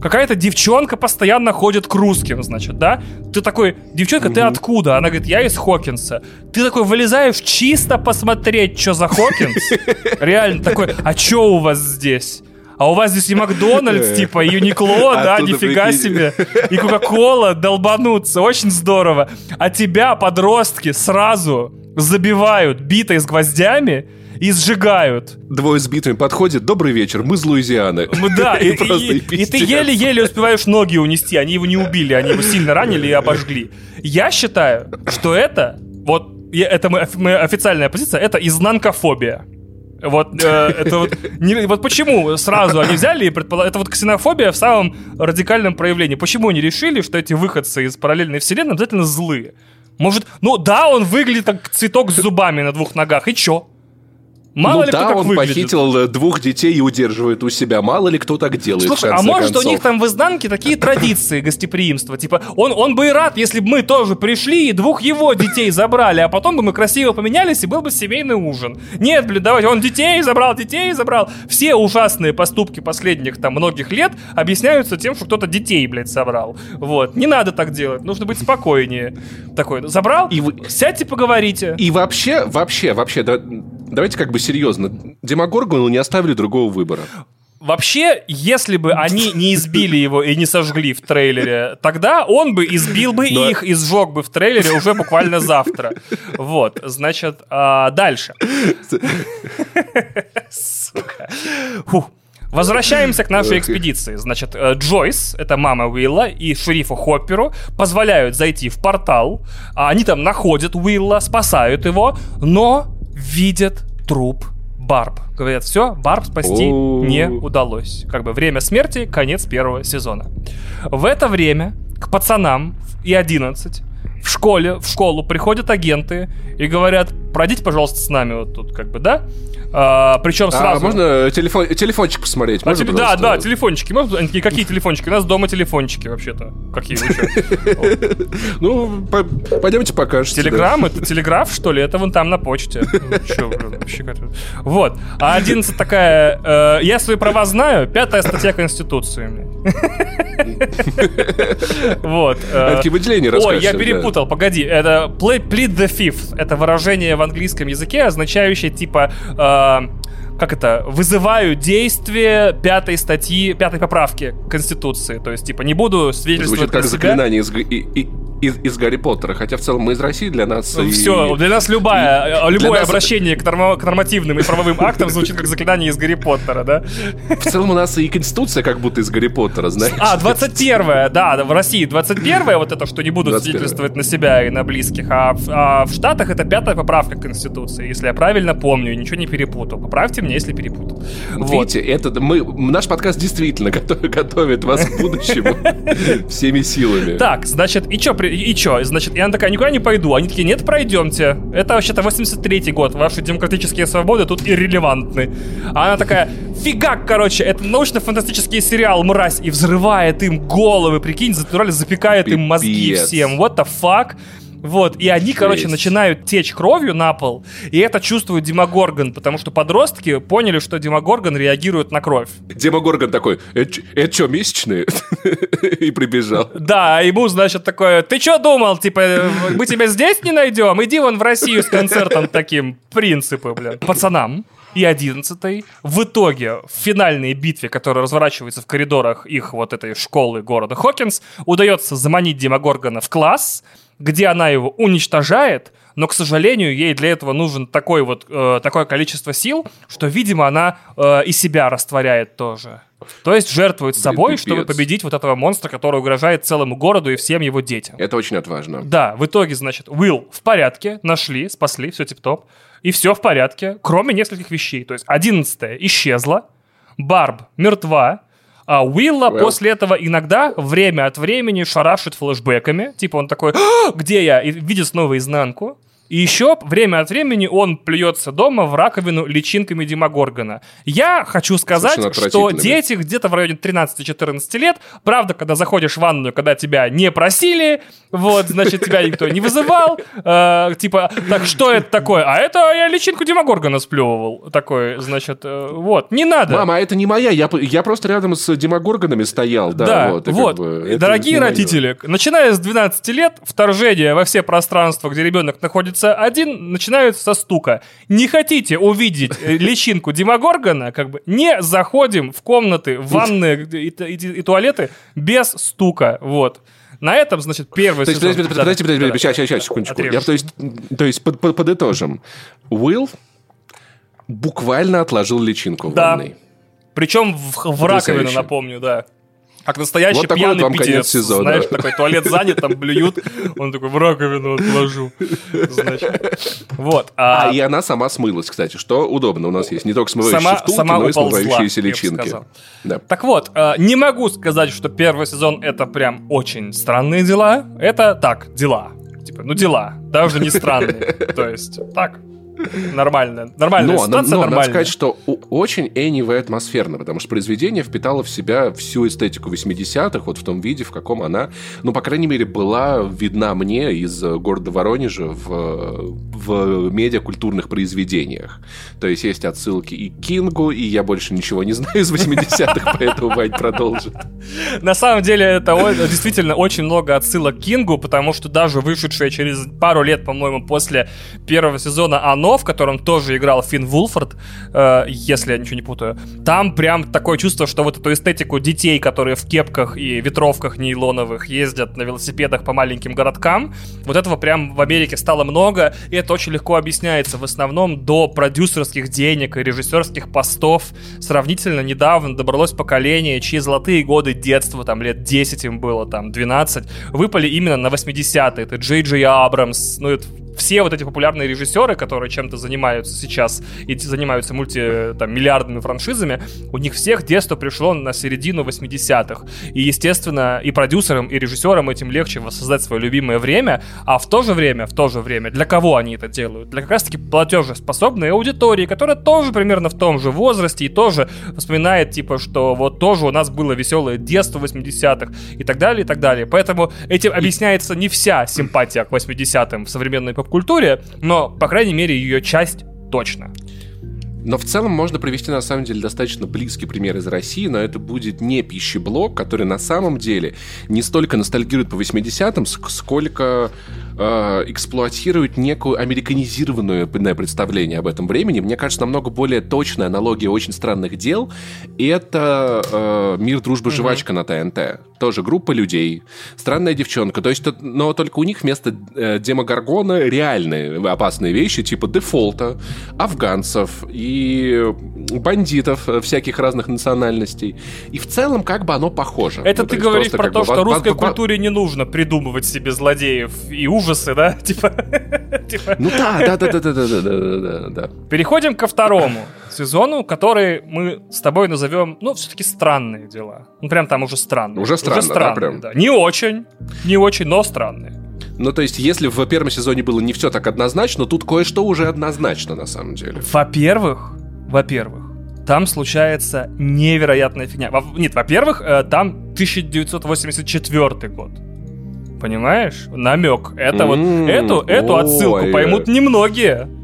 какая-то девчонка постоянно ходит к русским, значит, да? Ты такой, девчонка, угу. ты откуда? Она говорит, я из Хокинса. Ты такой вылезаешь чисто посмотреть, что за Хокинс. Реально такой, а что у вас здесь? А у вас здесь и Макдональдс, типа, и Юникло, да, нифига себе, и Кока-Кола долбанутся, очень здорово. А тебя, подростки, сразу забивают битой с гвоздями, и сжигают. Двое с битвами подходят. Добрый вечер, мы с Луизианы. Да, и, и, и ты еле-еле успеваешь ноги унести. Они его не убили, они его сильно ранили и обожгли. Я считаю, что это, вот это моя официальная позиция, это изнанкофобия. Вот, э, это вот, не, вот почему сразу они взяли и предположили, это вот ксенофобия в самом радикальном проявлении. Почему они решили, что эти выходцы из параллельной вселенной обязательно злые? Может, ну да, он выглядит как цветок с зубами на двух ногах, и чё? Мало ну ли да, кто он выглядит. похитил э, двух детей и удерживает у себя. Мало ли кто так делает. Слушай, а может концов. у них там в изнанке такие традиции гостеприимства? Типа, он, он бы и рад, если бы мы тоже пришли и двух его детей забрали, а потом бы мы красиво поменялись и был бы семейный ужин. Нет, блин, давайте, он детей забрал, детей забрал. Все ужасные поступки последних там многих лет объясняются тем, что кто-то детей, блядь, собрал. Вот. Не надо так делать, нужно быть спокойнее. Такой, забрал? И вы... Сядьте, поговорите. И вообще, вообще, вообще, да, давайте как бы серьезно. Демогоргону не оставили другого выбора. Вообще, если бы они не избили его и не сожгли в трейлере, тогда он бы избил бы Но... их и сжег бы в трейлере уже буквально завтра. Вот, значит, а, дальше. Сука. Фух. Возвращаемся к нашей экспедиции. Значит, э, Джойс, это мама Уилла, и шерифу Хопперу позволяют зайти в портал. А они там находят Уилла, спасают его, но видят труп Барб. Говорят, все, Барб спасти не удалось. Как бы время смерти, конец первого сезона. В это время к пацанам и 11 в школе, в школу приходят агенты и говорят, пройдите, пожалуйста, с нами вот тут, как бы, да? А, причем а сразу... А можно телефон, телефончик посмотреть? А, теле... Да, да, телефончики. Можно... Какие телефончики? У нас дома телефончики вообще-то. Какие Ну, пойдемте покажете. Телеграм? Это телеграф, что ли? Это вон там на почте. Вот. А 11 такая... Э, я свои права знаю. Пятая статья Конституции. Вот. Э, такие выделения Ой, я перепутал, погоди. Это plead the fifth. Это выражение в английском языке, означающее типа э, как это, вызываю действие пятой статьи, пятой поправки Конституции. То есть, типа, не буду свидетельствовать Звучит как себя. заклинание из, и, и, из, из Гарри Поттера. Хотя в целом мы из России, для нас... Ну, и... Все, для нас любая, и, любое обращение нас... к, норм, к нормативным и правовым актам звучит как заклинание из Гарри Поттера, да? В целом у нас и Конституция как будто из Гарри Поттера, знаешь? А, 21-я, да, в России 21-я, вот это, что не буду свидетельствовать на себя и на близких, а в, а в Штатах это пятая поправка к Конституции, если я правильно помню, ничего не перепутал. Поправьте меня, если перепутал. Вот. Видите, это, мы, наш подкаст действительно готовит вас к будущему всеми силами. Так, значит, и что, и что? Значит, и она такая, никуда не пойду. Они такие, нет, пройдемте. Это вообще-то 83-й год. Ваши демократические свободы тут иррелевантны. А она такая, фигак, короче, это научно-фантастический сериал «Мразь» и взрывает им головы, прикинь, натурально запекает им мозги всем. What the fuck? Вот, и они, короче, Есть. начинают течь кровью на пол, и это чувствует Демогоргон, потому что подростки поняли, что Демогоргон реагирует на кровь. Демогоргон такой, это, это что, месячные? и прибежал. Да, ему, значит, такое, ты что думал, типа, мы тебя здесь не найдем? Иди вон в Россию с концертом таким, принципы, блин. Пацанам и 11 в итоге в финальной битве, которая разворачивается в коридорах их вот этой школы города Хокинс, удается заманить Демогоргона в класс, где она его уничтожает, но, к сожалению, ей для этого нужен такой вот, э, такое количество сил, что, видимо, она э, и себя растворяет тоже. То есть жертвует собой, пипец. чтобы победить вот этого монстра, который угрожает целому городу и всем его детям. Это очень отважно. Да, в итоге, значит, Уилл в порядке, нашли, спасли, все тип-топ. И все в порядке, кроме нескольких вещей. То есть одиннадцатая исчезла, Барб мертва, а Уилла well. после этого иногда время от времени шарашит флешбеками. Типа он такой, «А, где я? И видит снова изнанку. И еще время от времени он плюется дома в раковину личинками Димагоргона. Я хочу сказать, что дети где-то в районе 13-14 лет, правда, когда заходишь в ванную, когда тебя не просили, вот, значит, тебя никто не вызывал, э, типа, так что это такое? А это я личинку Димагоргона сплевывал. Такой, значит, э, вот, не надо. Мама, а это не моя, я, я просто рядом с Димагоргонами стоял. Да, да вот. вот. Как бы, Дорогие родители, начиная с 12 лет, вторжение во все пространства, где ребенок находится пишутся. Один начинают со стука. Не хотите увидеть э, личинку Димагоргона, как бы не заходим в комнаты, в ванны и, и, и туалеты без стука. Вот. На этом, значит, первый то есть, сезон... Подождите, подождите, подождите, подождите, сейчас, сейчас, секундочку. Я, то есть, то есть под, под, подытожим. Уилл буквально отложил личинку в да. ванной. Причем в, в раковину, напомню, да. Как настоящий вот пьяный вам питерец, сезона. знаешь, такой туалет занят, там блюют, он такой в раковину отложу, значит. Вот. А... а и она сама смылась, кстати, что удобно. У нас есть не только смывающие сама, втулки, сама но и смывающиеся личинки. Да. Так вот, э, не могу сказать, что первый сезон это прям очень странные дела. Это так, дела. Типа, ну дела, даже не странные. То есть, так, Нормально. Нормальная но, ситуация, но, но надо сказать, что очень энивая атмосферно, потому что произведение впитало в себя всю эстетику 80-х, вот в том виде, в каком она, ну, по крайней мере, была видна мне из города Воронежа в, в медиакультурных произведениях. То есть есть отсылки и к Кингу, и я больше ничего не знаю из 80-х, поэтому Вань продолжит. На самом деле, это действительно очень много отсылок к Кингу, потому что даже вышедшее через пару лет, по-моему, после первого сезона оно в котором тоже играл Финн Вулфорд, э, если я ничего не путаю, там прям такое чувство, что вот эту эстетику детей, которые в кепках и ветровках нейлоновых ездят на велосипедах по маленьким городкам, вот этого прям в Америке стало много, и это очень легко объясняется в основном до продюсерских денег и режиссерских постов. Сравнительно недавно добралось поколение, чьи золотые годы детства, там лет 10 им было, там 12, выпали именно на 80-е. Это Джей Джей Абрамс, ну это все вот эти популярные режиссеры, которые чем-то занимаются сейчас и занимаются мульти, там, миллиардными франшизами, у них всех детство пришло на середину 80-х. И, естественно, и продюсерам, и режиссерам этим легче воссоздать свое любимое время, а в то же время, в то же время, для кого они это делают? Для как раз-таки платежеспособной аудитории, которая тоже примерно в том же возрасте и тоже вспоминает, типа, что вот тоже у нас было веселое детство 80-х и так далее, и так далее. Поэтому этим объясняется не вся симпатия к 80-м в современной поп-культуре, но, по крайней мере, ее часть точно. Но в целом можно привести, на самом деле, достаточно близкий пример из России, но это будет не пищеблок, который на самом деле не столько ностальгирует по 80-м, сколько э, эксплуатирует некую американизированное представление об этом времени. Мне кажется, намного более точная аналогия очень странных дел — это э, «Мир, дружба, жвачка» mm-hmm. на ТНТ. Тоже группа людей, странная девчонка. То есть, но только у них вместо э, демогоргона реальные опасные вещи, типа дефолта, афганцев и бандитов всяких разных национальностей. И в целом как бы оно похоже. Это ну, ты говоришь про то, что русской культуре не нужно придумывать себе злодеев и ужасы, да? Типа... типа... Ну да, да, да, да, да, да, да, да, да. Переходим ко второму сезону, который мы с тобой назовем, ну, все-таки странные дела. Ну, прям там уже странные. Уже странно, уже странные, да, прям? Да. Не очень, не очень, но странные. Ну, то есть, если в первом сезоне было не все так однозначно, тут кое-что уже однозначно, на самом деле. Во-первых, во-первых, там случается невероятная фигня. Во- нет, во-первых, э, там 1984 год. Понимаешь? Намек. Это вот эту, эту отсылку поймут немногие.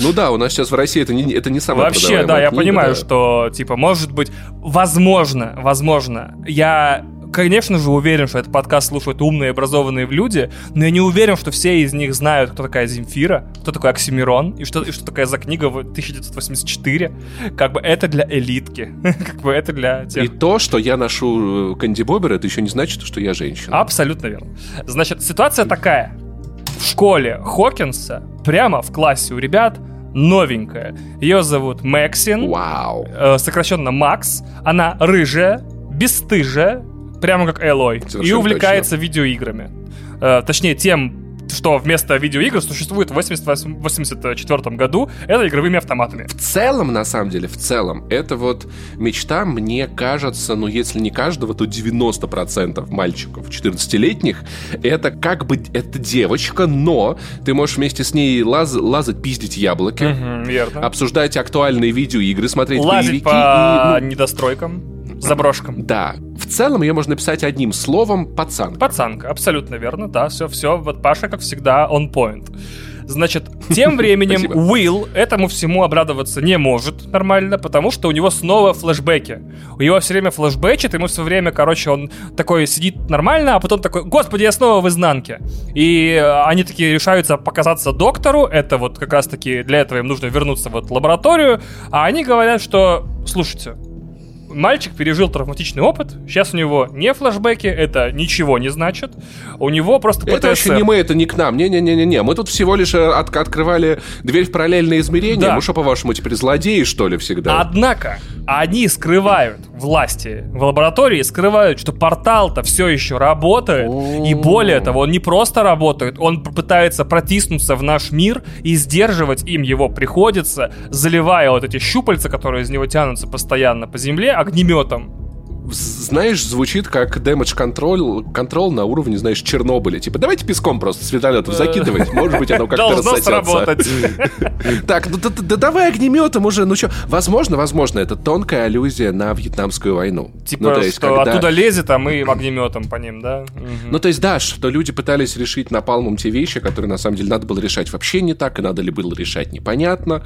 Ну да, у нас сейчас в России это не, это не самое Вообще, да, я понимаю, что, типа, может быть, возможно, возможно, я конечно же, уверен, что этот подкаст слушают умные, образованные люди, но я не уверен, что все из них знают, кто такая Земфира, кто такой Оксимирон, и что, и что такая за книга в 1984. Как бы это для элитки. как бы это для тех... И то, что я ношу э, Кэнди Бобер, это еще не значит, что я женщина. Абсолютно верно. Значит, ситуация такая. В школе Хокинса, прямо в классе у ребят, новенькая. Ее зовут Максин. Вау. Э, сокращенно Макс. Она рыжая, бесстыжая, прямо как Элой, и увлекается точно. видеоиграми. Э, точнее, тем, что вместо видеоигр существует в 1984 году, это игровыми автоматами. В целом, на самом деле, в целом, это вот мечта, мне кажется, ну, если не каждого, то 90% мальчиков 14-летних, это как бы, это девочка, но ты можешь вместе с ней лаз, лазать, пиздить яблоки, угу, верно. обсуждать актуальные видеоигры, смотреть Лазить боевики. по и, ну... недостройкам заброшкам. Да. В целом ее можно написать одним словом пацанка. Пацанка, абсолютно верно, да, все, все. Вот Паша, как всегда, on point. Значит, тем временем Уилл этому всему обрадоваться не может нормально, потому что у него снова флешбеки. У него все время флешбечит, ему все время, короче, он такой сидит нормально, а потом такой, господи, я снова в изнанке. И они такие решаются показаться доктору, это вот как раз-таки для этого им нужно вернуться в лабораторию, а они говорят, что, слушайте, мальчик пережил травматичный опыт. Сейчас у него не флешбеки, это ничего не значит. У него просто ПТСР. Это вообще не мы, это не к нам. Не-не-не-не. Мы тут всего лишь э, от открывали дверь в параллельное измерение. Да. Мы что, по-вашему, теперь злодеи, что ли, всегда? Однако, они скрывают власти в лаборатории, скрывают, что портал-то все еще работает. И более того, он не просто работает, он пытается протиснуться в наш мир и сдерживать им его приходится, заливая вот эти щупальца, которые из него тянутся постоянно по земле, огнеметом знаешь, звучит как damage control, control на уровне, знаешь, Чернобыля. Типа, давайте песком просто с вертолетов закидывать. Может быть, оно как-то Должно сработать. Так, ну да давай огнеметом уже. Ну что, возможно, возможно, это тонкая аллюзия на Вьетнамскую войну. Типа, ну, что оттуда лезет, а мы огнеметом по ним, да? Ну, то есть, да, что люди пытались решить напалмом те вещи, которые на самом деле надо было решать вообще не так, и надо ли было решать непонятно.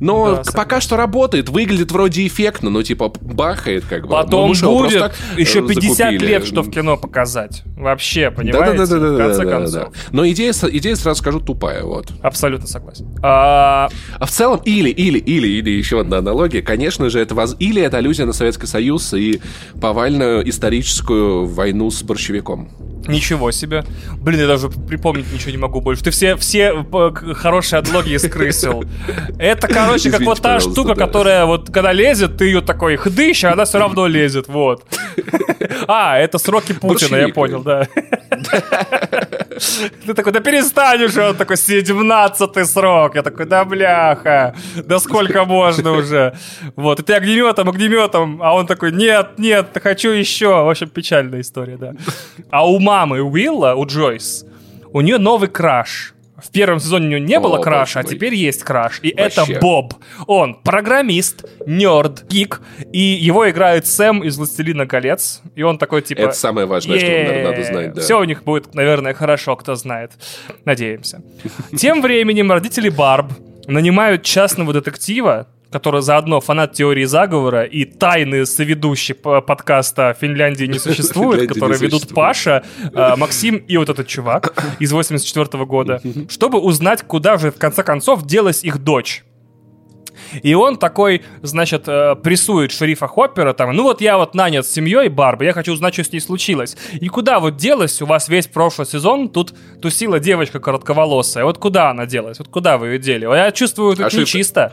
Но пока что работает, выглядит вроде эффектно, но типа бахает как бы. Потом ну, будет так, еще 50 закупили. лет, что в кино показать. Вообще, понимаете? Да, да, да, в конце да, концов. Да, да. Но идея, идея, сразу скажу, тупая, вот. Абсолютно согласен. А... а в целом, или, или, или, или еще одна аналогия, конечно же, это воз... или это аллюзия на Советский Союз и повальную историческую войну с борщевиком. Ничего себе. Блин, я даже припомнить ничего не могу больше. Ты все, все э, хорошие аналогии скрысил. Это, короче, как вот та штука, которая вот когда лезет, ты ее такой хдыщ, а она все равно лезет. Вот. А, это сроки Путина, я понял, да. Ты такой, да перестань уже, он такой, 17 срок. Я такой, да бляха, да сколько можно уже. Вот, и ты огнеметом, огнеметом, а он такой, нет, нет, хочу еще. В общем, печальная история, да. А у мамы Уилла, у Джойс, у нее новый краш. В первом сезоне у него не О, было краша, а теперь есть краш. И Вообще. это Боб. Он программист, нерд, гик, и его играет Сэм из «Властелина колец». И он такой, типа... Это самое важное, что наверное, надо знать, да. Все у них будет, наверное, хорошо, кто знает. Надеемся. Тем временем родители Барб нанимают частного детектива, который заодно фанат теории заговора и тайный соведущий подкаста «Финляндии не существует», которые ведут Паша, э, Максим и вот этот чувак из 84 года, чтобы узнать, куда же в конце концов делась их дочь. И он такой, значит, э, прессует шерифа Хоппера, там, ну вот я вот нанят с семьей Барбы, я хочу узнать, что с ней случилось. И куда вот делась, у вас весь прошлый сезон, тут тусила девочка коротковолосая, вот куда она делась, вот куда вы ее дели? Я чувствую, тут а нечисто.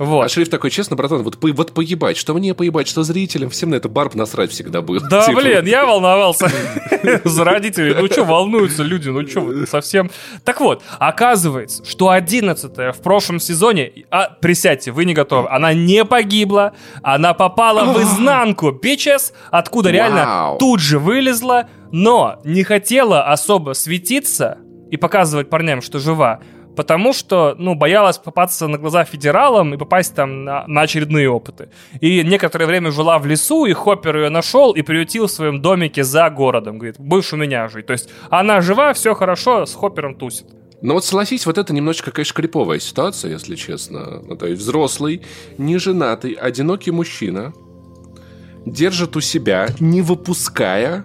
Шериф... Вот. А шрифт такой, честно, братан, вот, по, вот поебать, что мне поебать, что зрителям, всем на это барб насрать всегда было. Да, типа. блин, я волновался за родителей. Ну что, волнуются люди, ну что, совсем... Так вот, оказывается, что 11 в прошлом сезоне, а, присядьте, вы не готовы, она не погибла, она попала в изнанку, бичес, откуда реально тут же вылезла, но не хотела особо светиться и показывать парням, что жива, потому что, ну, боялась попасться на глаза федералам и попасть там на, на очередные опыты. И некоторое время жила в лесу, и Хоппер ее нашел и приютил в своем домике за городом. Говорит, будешь у меня жить. То есть она жива, все хорошо, с Хоппером тусит. Но вот согласись, вот это немножечко, конечно, криповая ситуация, если честно. Ну, то есть взрослый, неженатый, одинокий мужчина держит у себя, не выпуская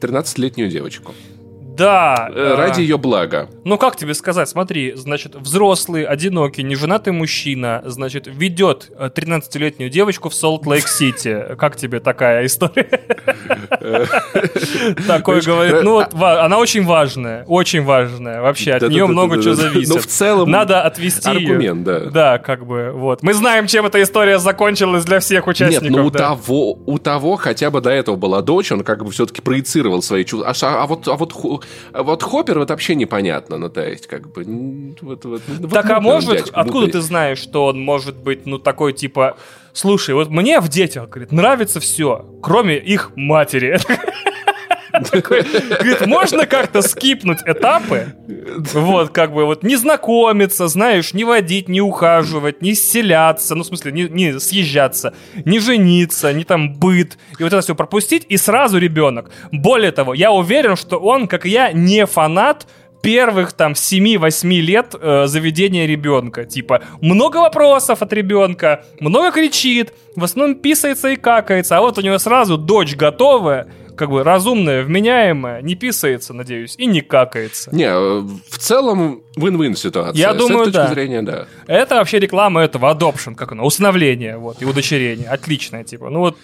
13-летнюю девочку. Да. Э, ради ее блага. Ну, как тебе сказать? Смотри, значит, взрослый, одинокий, неженатый мужчина, значит, ведет 13-летнюю э, девочку в Солт-Лейк-Сити. Как тебе такая история? Такой говорит, ну, она очень важная, очень важная. Вообще, от нее много чего зависит. Но в целом... Надо отвести Аргумент, да. Да, как бы, вот. Мы знаем, чем эта история закончилась для всех участников. Нет, ну, у того, у того хотя бы до этого была дочь, он как бы все-таки проецировал свои чувства. А, а вот, а вот вот Хоппер вот вообще непонятно, ну, то есть, как бы... Вот, вот, так, а может, дядька, откуда ты знаешь, что он может быть, ну, такой, типа, слушай, вот мне в детях, говорит, нравится все, кроме их матери. Говорит, можно как-то скипнуть этапы? Вот, как бы, вот, не знакомиться, знаешь, не водить, не ухаживать, не селяться, ну, в смысле, не, не съезжаться, не жениться, не там быт, и вот это все пропустить, и сразу ребенок. Более того, я уверен, что он, как и я, не фанат первых там 7-8 лет э, заведения ребенка. Типа, много вопросов от ребенка, много кричит, в основном писается и какается, а вот у него сразу дочь готовая, как бы разумная, вменяемая, не писается, надеюсь, и не какается. Не, э, в целом win-win ситуация. Я думаю, С этой точки да. зрения, да. Это вообще реклама этого adoption, как оно, усыновление, вот, и удочерение. Отличное, типа. Ну вот,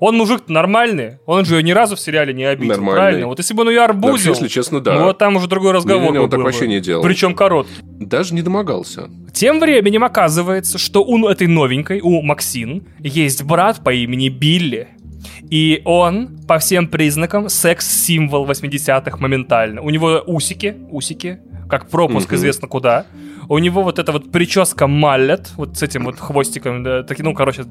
он мужик нормальный, он же ее ни разу в сериале не обидел, Нормальный. правильно? Вот если бы он ее Да, арбузил, вообще, если честно, да. ну вот там уже другой разговор Не-не-не, он был так бы. вообще не делал. Причем короткий. Даже не домогался. Тем временем оказывается, что у этой новенькой, у Максин, есть брат по имени Билли. И он, по всем признакам, секс-символ 80-х моментально. У него усики, усики, как пропуск Мгм. известно куда. У него вот эта вот прическа маллет, вот с этим вот хвостиком, да, таки, ну, короче,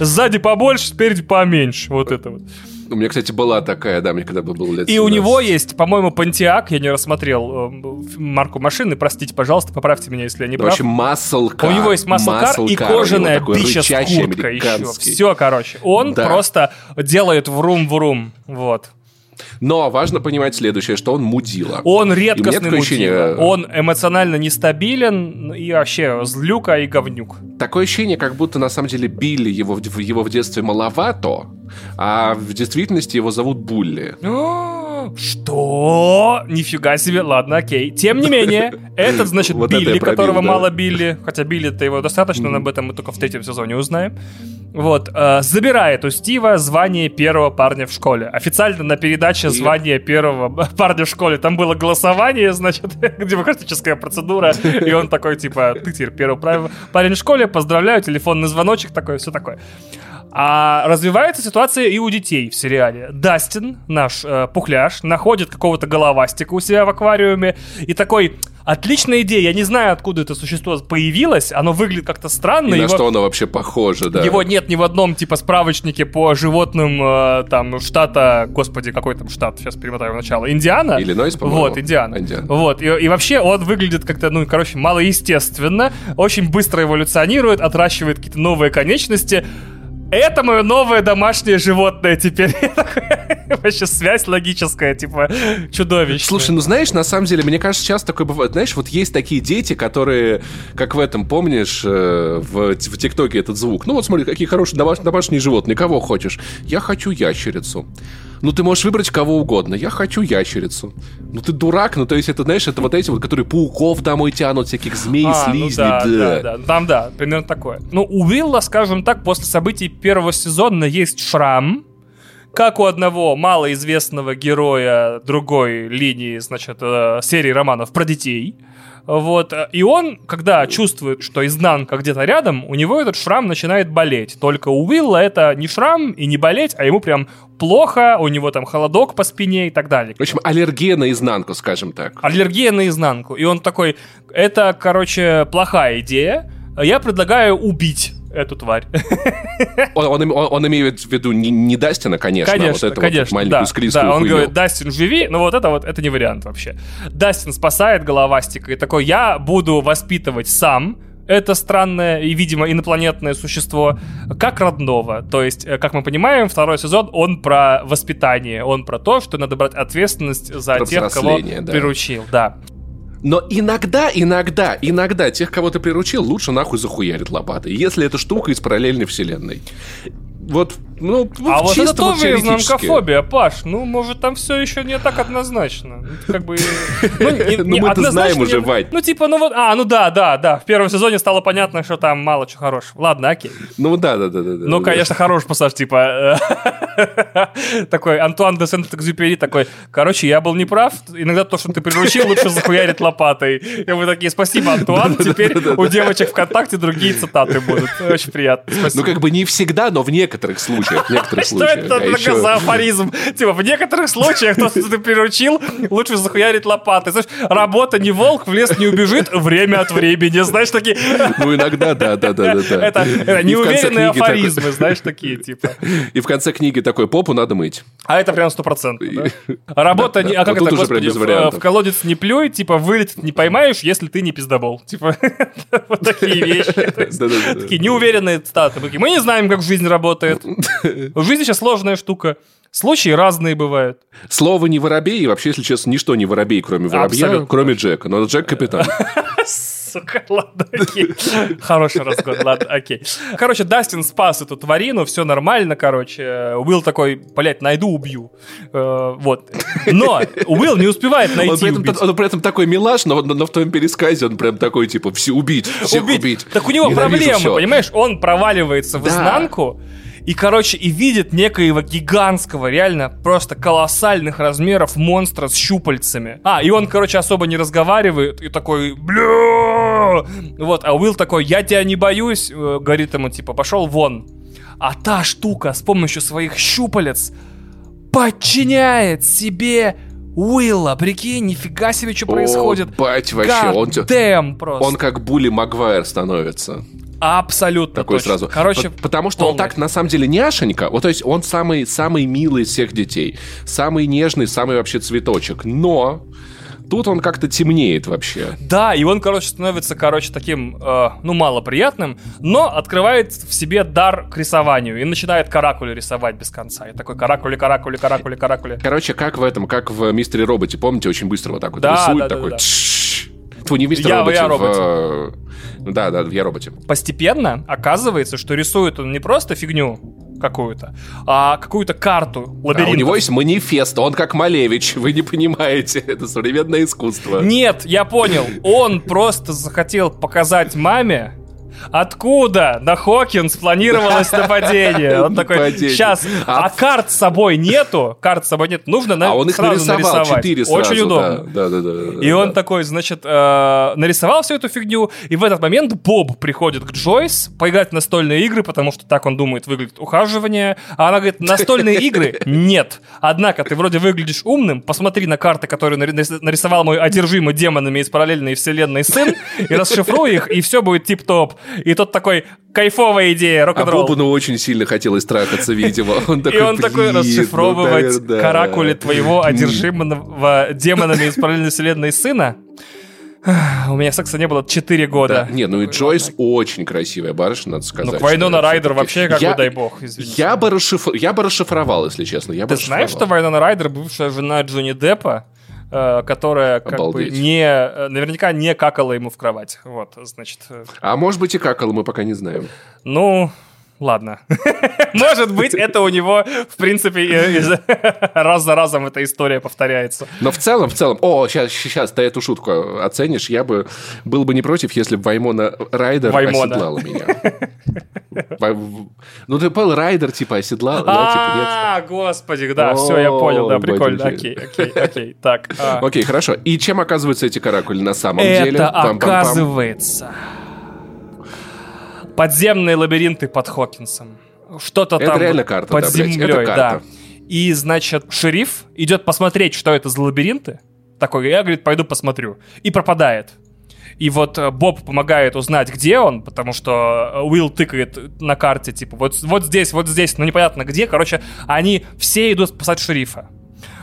сзади побольше, спереди поменьше, вот это вот. У меня, кстати, была такая, да, мне когда бы было лет И у 17. него есть, по-моему, Pontiac, я не рассмотрел э, марку машины, простите, пожалуйста, поправьте меня, если я не Да, прав. вообще muscle car. У него есть маслкар и кожаная у бича с курткой еще. Все, короче. Он Да. просто делает врум-врум. Вот. Но важно понимать следующее, что он мудила. Он редкостный ощущение- мужчина. Он эмоционально нестабилен и вообще злюка и говнюк. Такое ощущение, как будто на самом деле Билли его, в- его в детстве маловато, а в действительности его зовут Булли. Что? Нифига себе. Ладно, окей. Тем не менее, этот, значит, Вот это Билли, я пробил, которого да. мало Билли, хотя Билли-то его достаточно, но об этом мы только в третьем сезоне узнаем. Вот, э, забирает у Стива звание первого парня в школе. Официально на передаче звания первого парня в школе там было голосование, значит, демократическая процедура, и он такой, типа, ты теперь первый парень в школе, поздравляю, телефонный звоночек такой, все такое. А развивается ситуация и у детей в сериале. Дастин, наш э, пухляш, находит какого-то головастика у себя в аквариуме и такой... Отличная идея, я не знаю, откуда это существо появилось, оно выглядит как-то странно. И на его- что оно вообще похоже, да. его нет ни в одном типа справочнике по животным э, там штата, господи, какой там штат, сейчас перемотаю в начало, Индиана. Иллинойс, по-моему. Вот, Индиана. Индиана. Вот, и, и вообще он выглядит как-то, ну, короче, малоестественно, очень быстро эволюционирует, отращивает какие-то новые конечности. Это мое новое домашнее животное теперь. Вообще связь логическая, типа, чудовищная. Слушай, ну знаешь, на самом деле, мне кажется, часто такое бывает. Знаешь, вот есть такие дети, которые, как в этом, помнишь, э, в, в ТикТоке этот звук. Ну вот смотри, какие хорошие домаш- домашние животные. Кого хочешь? Я хочу ящерицу. Ну, ты можешь выбрать кого угодно. Я хочу ящерицу. Ну, ты дурак. Ну, то есть, это, знаешь, это вот эти вот, которые пауков домой тянут, всяких змей, А, ну слизней. да, да. да, да. Там, да, примерно такое. Ну, у Уилла, скажем так, после событий первого сезона есть шрам, как у одного малоизвестного героя другой линии, значит, э, серии романов про детей. Вот. э, И он, когда чувствует, что изнанка где-то рядом, у него этот шрам начинает болеть. Только у Уилла это не шрам и не болеть, а ему прям плохо, у него там холодок по спине и так далее. В общем, аллергия на изнанку, скажем так. Аллергия на изнанку. И он такой, это, короче, плохая идея. Я предлагаю убить эту тварь. Он, он он- он имеет в виду не, не Дастина, конечно, а вот Конечно, эту конечно, вот маленькую да, склизкую да, он хуйню. говорит, Дастин, живи, но вот это вот, это не вариант вообще. Дастин спасает головастика и такой, я буду воспитывать сам это странное и, видимо, инопланетное существо как родного. То есть, э, как мы понимаем, второй сезон, он про воспитание, он про то, что надо брать ответственность за Про тех, кого да. приручил. Да. Но иногда, иногда, иногда тех, кого ты приручил, лучше нахуй захуярит лопатой. Если эта штука из параллельной вселенной. Вот, ну, А вот это вот тоже теоретически. изнанкофобия, Паш. Ну, может, там все еще не так однозначно. Ну, Как бы... Ну, Ну, мы-то знаем уже, Вань. Ну, типа, ну вот... А, ну да, да, да. В первом сезоне стало понятно, что там мало чего хорошего. Ладно, окей. Ну да, да, да, да. Ну, конечно, хороший пассаж, типа... э, Такой Антуан де Сент-Экзюпери такой, короче, я был неправ. Иногда то, что ты приручил, лучше захуярить лопатой. И вы такие, спасибо, Антуан. Теперь у девочек ВКонтакте другие цитаты будут. Очень приятно. Ну, как бы не всегда, но в некоторых случаях. В некоторых Что случаях. это А еще- за афоризм? Типа, в некоторых случаях то, что ты приручил, лучше захуярить лопатой. Знаешь, работа не волк, в лес не убежит, время от времени. Знаешь, такие... Ну, иногда, да, да, да, да. Это, неуверенные афоризмы, знаешь, такие, типа. И в конце книги такой, попу надо мыть. А это прям стопроцентно, да? Работа не... А как это, господи, в, колодец не плюй, типа, вылетит не поймаешь, если ты не пиздобол. Типа, вот такие вещи. Такие неуверенные цитаты. Мы не знаем, как жизнь работает. Работает. В жизни сейчас сложная штука. Случаи разные бывают. Слово не воробей, и вообще, если честно, ничто не воробей, кроме воробья, Абсолютно. кроме Джека. Но Джек капитан. сука, ладно, окей. Хороший разгон, ладно, окей. Короче, Дастин спас эту тварину, все нормально, короче. Уилл такой, блядь, найду, убью. Э, вот. Но Уилл не успевает найти он при, этом, убить. он при этом такой милаш, но, но в твоем пересказе он прям такой, типа, все убить, всех убить. убить. Так у него Ненавижу проблемы, все. понимаешь? Он проваливается в да. изнанку, и, короче, и видит некоего гигантского, реально просто колоссальных размеров монстра с щупальцами. А, и он, короче, особо не разговаривает и такой, бля, вот, а Уилл такой, я тебя не боюсь, э, говорит ему, типа, пошел вон. А та штука с помощью своих щупалец подчиняет себе Уилла, прикинь, нифига себе, что О, происходит. бать, вообще, он, Damn, просто. он как Були Магуайр становится. Абсолютно Такой точно. сразу. Короче, Потому что полный. он так, на самом деле, няшенька. Вот, то есть он самый, самый милый из всех детей. Самый нежный, самый вообще цветочек. Но тут он как-то темнеет вообще. Да, и он, короче, становится, короче, таким, э, ну, малоприятным, но открывает в себе дар к рисованию и начинает каракули рисовать без конца. И такой каракули, каракули, каракули, каракули. Короче, как в этом, как в Мистере Роботе, помните, очень быстро вот так вот да, рисует, да, такой... Да, да. Твой не Мистер я, Роботе, я роботе. В... Да, да, я роботе. Постепенно оказывается, что рисует он не просто фигню, какую-то, а какую-то карту лабиринта. А у него есть манифест, он как Малевич, вы не понимаете, это современное искусство. Нет, я понял, он просто захотел показать маме, Откуда на Хокинс планировалось нападение? Он такой, сейчас, а, а карт с собой нету, карт с собой нет, нужно на, а он их сразу нарисовал, нарисовать. Сразу, Очень удобно. Да, да, да, да, и да, он да. такой, значит, э, нарисовал всю эту фигню, и в этот момент Боб приходит к Джойс поиграть в настольные игры, потому что так он думает, выглядит ухаживание, а она говорит, настольные игры? Нет. Однако ты вроде выглядишь умным, посмотри на карты, которые нарисовал мой одержимый демонами из параллельной вселенной сын, и расшифруй их, и все будет тип-топ. И тот такой, кайфовая идея, рок-н-ролл. А Бобуну очень сильно хотелось трахаться, видимо. Он такой, и он такой расшифровывать ну, каракули твоего одержимого демонами из параллельной вселенной сына. У меня секса не было 4 года. Да, не, ну и Джойс очень красивая барышня, надо сказать. Ну, Вайнона Райдер вообще, как я, бы, дай бог, извините. Я бы, расшиф... я бы расшифровал, если честно. Я Ты знаешь, что Вайнона Райдер бывшая жена Джонни Деппа? Э, которая как Обалдеть. бы не, э, наверняка не какала ему в кровать. Вот, значит. Э. А может быть и какала, мы пока не знаем. Ну, Ладно. Может быть, это у него, в принципе, раз за разом эта история повторяется. Но в целом, в целом, о, сейчас, сейчас ты эту шутку оценишь, я бы был бы не против, если бы Ваймона Райдер Ваймона. оседлала меня. Ну, ты понял, Райдер, типа, оседлал, да, типа? А, господи, да, все, я понял, да, прикольно, окей, окей, окей, так. А. Окей, хорошо. И чем оказываются эти каракули на самом деле? Это оказывается подземные лабиринты под Хокинсом. Что-то там реально карта, под да, землей, да. И, значит, шериф идет посмотреть, что это за лабиринты. Такой, я, говорит, пойду посмотрю. И пропадает. И вот э, Боб помогает узнать, где он, потому что э, Уилл тыкает на карте, типа, вот, вот здесь, вот здесь, но непонятно где. Короче, они все идут спасать шерифа.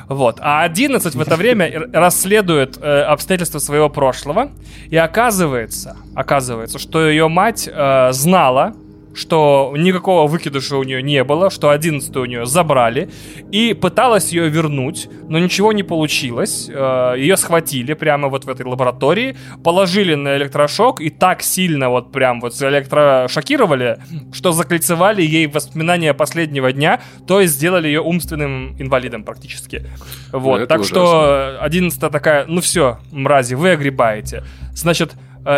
Вот. А 11 в это время расследует э, обстоятельства своего прошлого. И оказывается, оказывается, что ее мать э, знала, что никакого выкидыша у нее не было, что 11 у нее забрали, и пыталась ее вернуть, но ничего не получилось. Э, ее схватили прямо вот в этой лаборатории, положили на электрошок и так сильно вот прям вот электрошокировали, что закольцевали ей воспоминания последнего дня, то есть сделали ее умственным инвалидом практически. Вот, ну, так ужасно. что 11 такая, ну все, мрази, вы огребаете. Значит,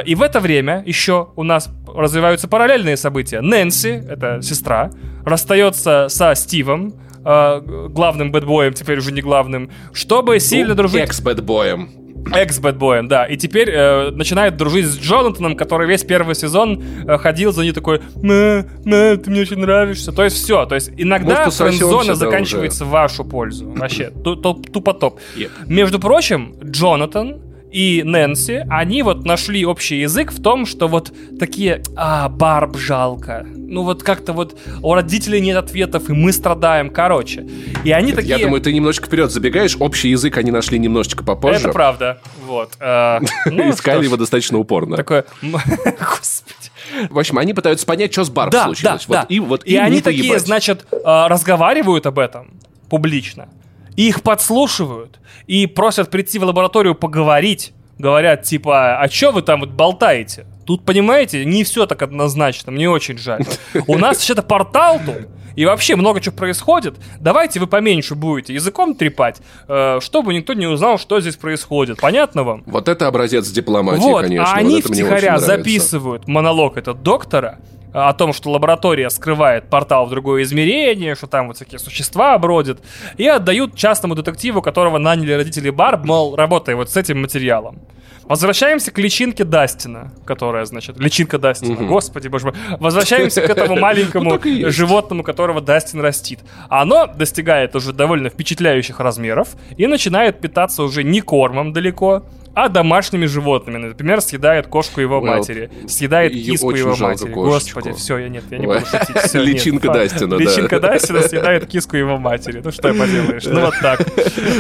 и в это время еще у нас развиваются параллельные события. Нэнси, это сестра, расстается со Стивом, э, главным бэтбоем, теперь уже не главным, чтобы сильно ну, дружить... Экс-бэтбоем. Экс-бэтбоем, да. И теперь э, начинает дружить с Джонатаном, который весь первый сезон э, ходил за ней такой «Мэ, мэ, ты мне очень нравишься». То есть все. То есть иногда френд-зона заканчивается в вашу пользу. Вообще, тупо топ. Yep. Между прочим, Джонатан и Нэнси, они вот нашли общий язык в том, что вот такие, а, Барб жалко. Ну вот как-то вот у родителей нет ответов, и мы страдаем, короче. И они Это, такие... Я думаю, ты немножечко вперед забегаешь, общий язык они нашли немножечко попозже. Это правда, вот. Э, ну, Искали его достаточно упорно. Такое, господи. В общем, они пытаются понять, что с Барб да, случилось. Да, вот, да. И, вот и они такие, значит, э, разговаривают об этом публично. Их подслушивают и просят прийти в лабораторию поговорить. Говорят, типа, а что вы там вот болтаете? Тут, понимаете, не все так однозначно, мне очень жаль. У нас вообще-то портал тут, и вообще много чего происходит. Давайте вы поменьше будете языком трепать, э, чтобы никто не узнал, что здесь происходит. Понятно вам? Вот это образец дипломатии, вот, конечно. А вот они втихаря записывают монолог этот доктора, о том, что лаборатория скрывает портал в другое измерение, что там вот всякие существа бродят, и отдают частному детективу, которого наняли родители Барб, мол, работай вот с этим материалом. Возвращаемся к личинке Дастина, которая, значит, личинка Дастина, угу. господи боже мой. Возвращаемся к этому маленькому животному, которого Дастин растит. Оно достигает уже довольно впечатляющих размеров и начинает питаться уже не кормом далеко, а домашними животными. Например, съедает кошку его well, матери, съедает киску его матери. Кошечку. Господи, все, я нет, я не буду шутить. Все, Личинка нет, Дастина, да. Личинка Дастина съедает киску его матери. Ну что поделаешь? Ну вот так.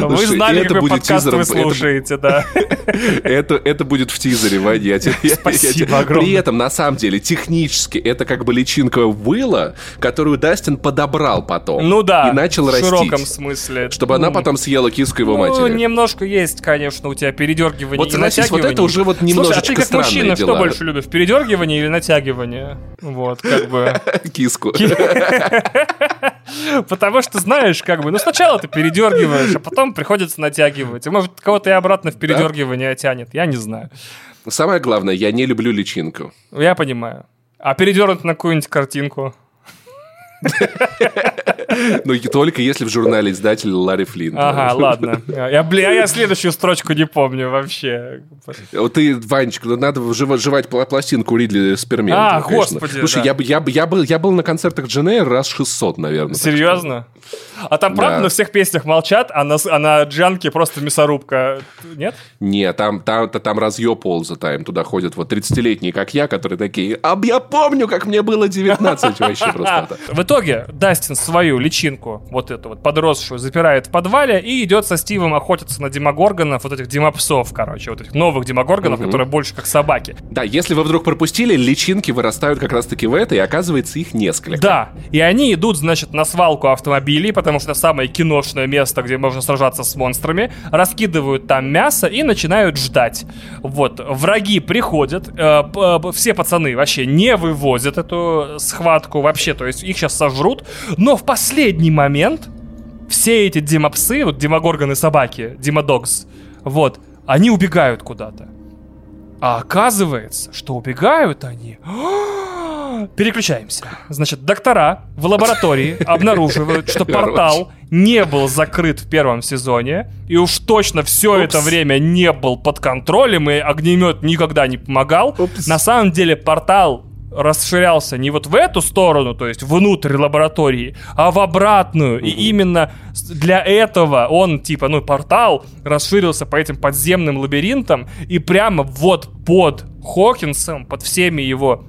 Вы знали, какой подкаст вы слушаете, да. Это, будет в тизере, Вань. Я Спасибо огромное. При этом, на самом деле, технически, это как бы личинка Уилла, которую Дастин подобрал потом. Ну да, и начал в растить. широком смысле. Чтобы она потом съела киску его ну, матери. немножко есть, конечно, у тебя передергивание передергивание вот, натягивание. Вот это уже вот немножечко Слушай, а ты как мужчина дела. что больше любишь, передергивание или натягивание? Вот, как бы... Киску. Потому что, знаешь, как бы, ну сначала ты передергиваешь, а потом приходится натягивать. И может, кого-то и обратно в передергивание тянет, я не знаю. Самое главное, я не люблю личинку. Я понимаю. А передернуть на какую-нибудь картинку? Ну, только если в журнале издатель Ларри Флинн. Ага, ладно. Я, бля, я следующую строчку не помню вообще. Вот ты, Ванечка, ну, надо жевать пластинку Ридли Спермент. А, господи, Слушай, я, я, я, был, я был на концертах Дженея раз 600, наверное. Серьезно? А там, правда, да. на всех песнях молчат, а на, а на Джанке просто мясорубка. Нет? Нет, там, там, там разъеб полза, им туда ходят вот 30-летние, как я, которые такие, а я помню, как мне было 19 вообще просто. итоге Дастин свою личинку, вот эту вот подросшую, запирает в подвале и идет со Стивом охотиться на демогоргонов, вот этих демопсов, короче, вот этих новых демогоргонов, угу. которые больше как собаки. Да, если вы вдруг пропустили, личинки вырастают как раз-таки в это, и оказывается их несколько. Да, и они идут, значит, на свалку автомобилей, потому что это самое киношное место, где можно сражаться с монстрами, раскидывают там мясо и начинают ждать. Вот, враги приходят, э, э, все пацаны вообще не вывозят эту схватку вообще, то есть их сейчас сожрут, но в последний момент все эти демопсы, вот демогорганы собаки, демодогс, вот, они убегают куда-то. А оказывается, что убегают они... Переключаемся. Значит, доктора в лаборатории обнаруживают, что портал не был закрыт в первом сезоне, и уж точно все Упс. это время не был под контролем, и огнемет никогда не помогал. Упс. На самом деле портал расширялся не вот в эту сторону, то есть внутрь лаборатории, а в обратную. И именно для этого он, типа, ну, портал расширился по этим подземным лабиринтам, и прямо вот под Хокинсом, под всеми его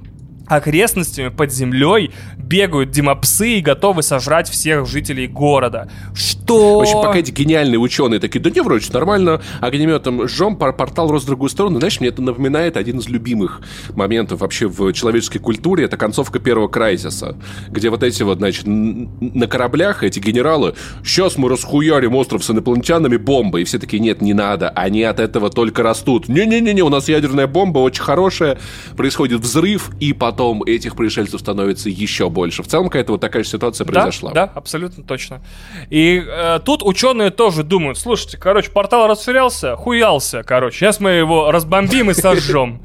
окрестностями под землей бегают демопсы и готовы сожрать всех жителей города. Что? В общем, пока эти гениальные ученые такие, да не, вроде нормально, огнеметом жжем, портал рос в другую сторону. Знаешь, мне это напоминает один из любимых моментов вообще в человеческой культуре. Это концовка первого Крайзиса, где вот эти вот, значит, на кораблях эти генералы, сейчас мы расхуярим остров с инопланетянами бомбой. И все такие, нет, не надо, они от этого только растут. Не-не-не, у нас ядерная бомба очень хорошая, происходит взрыв, и потом потом этих пришельцев становится еще больше. В целом какая-то вот такая же ситуация произошла. Да, да абсолютно точно. И э, тут ученые тоже думают, слушайте, короче, портал расширялся, хуялся, короче, сейчас мы его разбомбим и сожжем.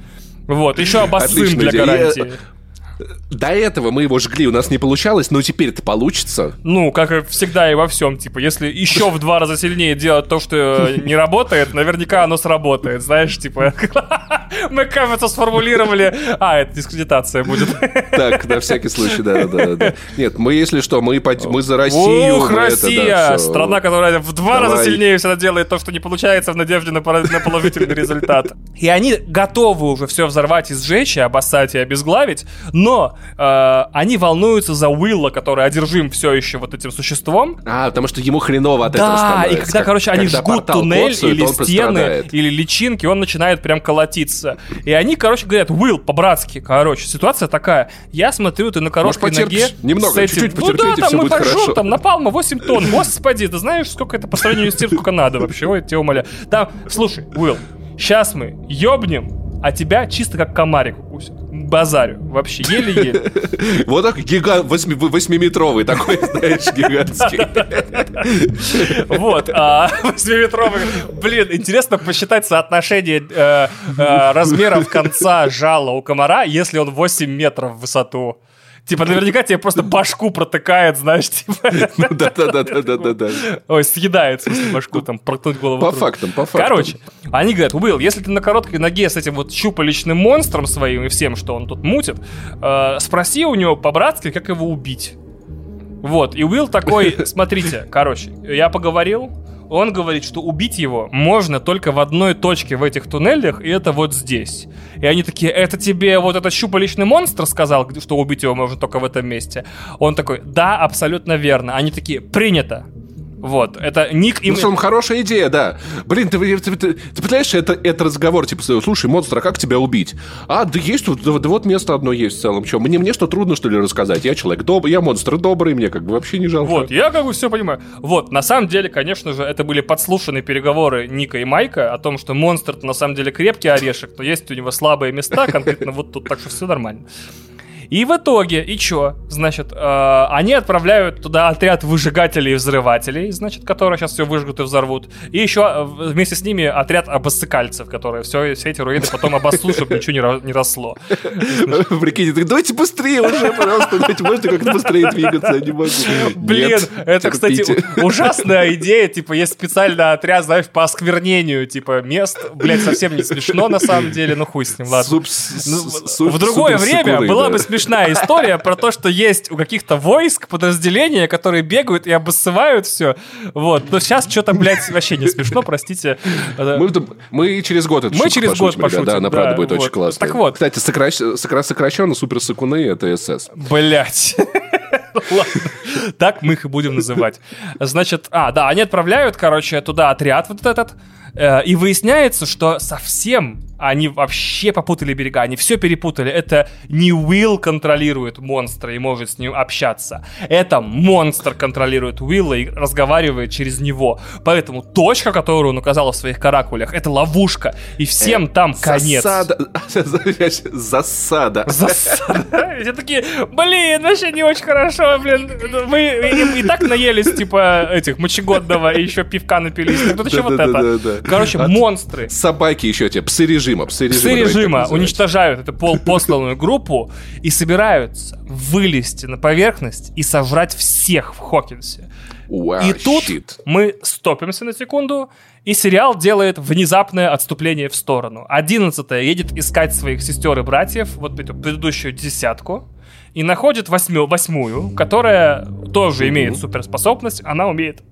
Вот, еще обоссым для гарантии. До этого мы его жгли, у нас не получалось, но теперь это получится. Ну, как и всегда и во всем, типа, если еще в два раза сильнее делать то, что не работает, наверняка оно сработает, знаешь, типа, мы, кажется, сформулировали, а, это дискредитация будет. Так, на всякий случай, да, да, да. Нет, мы, если что, мы, мы за Россию. Ух, Россия! Страна, которая в два раза сильнее всегда делает то, что не получается в надежде на положительный результат. И они готовы уже все взорвать и сжечь, и обоссать, и обезглавить, Но э, они волнуются за Уилла, который одержим все еще вот этим существом. А, потому что ему хреново от да, этого становится. Да, и когда, короче, они жгут туннель коцают, или стены, или личинки, он начинает прям колотиться. И они, короче, говорят, Уилл, по-братски, короче, ситуация такая. Я смотрю, ты на короткой Может, ноге Немного, чуть-чуть ну, да, там мы пожжем, там напалма 8 тонн. Господи, ты знаешь, сколько это по сравнению с тем, сколько надо вообще? Ой, тебя умоляю. Там, слушай, Уилл, сейчас мы ёбнем а тебя чисто как комарик укусит. Базарю. Вообще, еле-еле. Вот так гигант, восьмиметровый такой, знаешь, гигантский. Вот, а, восьмиметровый. Блин, интересно посчитать соотношение э, э, размеров конца жала у комара, если он 8 метров в высоту. Типа, наверняка тебе просто башку протыкает, знаешь, типа. Ну да-да-да-да-да-да. Ой, съедает, в смысле, башку там, проткнуть голову. По фактам, по фактам. Короче, они говорят, Уилл, если ты на короткой ноге с этим вот щупалечным монстром своим и всем, что он тут мутит, э, спроси у него по-братски, как его убить. Вот, и Уилл такой, смотрите, короче, я поговорил, он говорит, что убить его можно только в одной точке в этих туннелях, и это вот здесь. И они такие, это тебе вот этот щупалечный монстр сказал, что убить его можно только в этом месте? Он такой, да, абсолютно верно. Они такие, принято. Вот, это ник... Ну, что, хорошая идея, да. Блин, ты, ты, ты, ты, ты понимаешь, это, это разговор, типа, слушай, монстр, а как тебя убить? А, да есть тут, да, да вот место одно есть в целом. Что, мне, мне что, трудно, что ли, рассказать? Я человек добрый, я монстр добрый, мне как бы вообще не жалко. Вот, я как бы все понимаю. Вот, на самом деле, конечно же, это были подслушанные переговоры Ника и Майка о том, что монстр на самом деле крепкий орешек, но есть у него слабые места, конкретно вот тут, так что все нормально. И в итоге, и чё? Значит, э, они отправляют туда отряд выжигателей и взрывателей, значит, которые сейчас все выжгут и взорвут. И еще э, вместе с ними отряд обоссыкальцев, которые все, все эти руины потом обоссут, чтобы ничего не, не росло. Прикиньте, давайте быстрее уже, пожалуйста, давайте, можете как-то быстрее двигаться, я не могу. Блин, это, кстати, ужасная идея, типа, есть специальный отряд, знаешь, по осквернению, типа, мест. Блять, совсем не смешно, на самом деле, ну хуй с ним, ладно. Ну, в другое время была бы смешно смешная история про то, что есть у каких-то войск подразделения, которые бегают и обоссывают все. Вот. Но сейчас что-то, блядь, вообще не смешно, простите. Мы, мы через год это Мы через год пошутим. Да, она да, правда будет вот. очень классная. Так вот. Кстати, сокращ... сокращенно суперсакуны — это СС. Блять. Так мы их и будем называть. Значит, а, да, они отправляют, короче, туда отряд вот этот, э, и выясняется, что совсем они вообще попутали берега, они все перепутали. Это не Уилл контролирует монстра и может с ним общаться. Это монстр контролирует Уилла и разговаривает через него. Поэтому точка, которую он указал в своих каракулях, это ловушка. И всем э, там конец. Засада. Засада. Засада. Все такие, блин, вообще не очень хорошо, блин. Мы и, так наелись, типа, этих мочегодного, и еще пивка напились. Тут еще вот это. Короче, монстры. Собаки еще те, псы режима. Псы режима, псы режима уничтожают эту пол посланную группу и собираются вылезти на поверхность и сожрать всех в Хокинсе. Wow, и тут shit. мы стопимся на секунду, и сериал делает внезапное отступление в сторону. Одиннадцатая едет искать своих сестер и братьев, вот эту предыдущую десятку, и находит восьмю, восьмую, которая тоже имеет суперспособность, она умеет,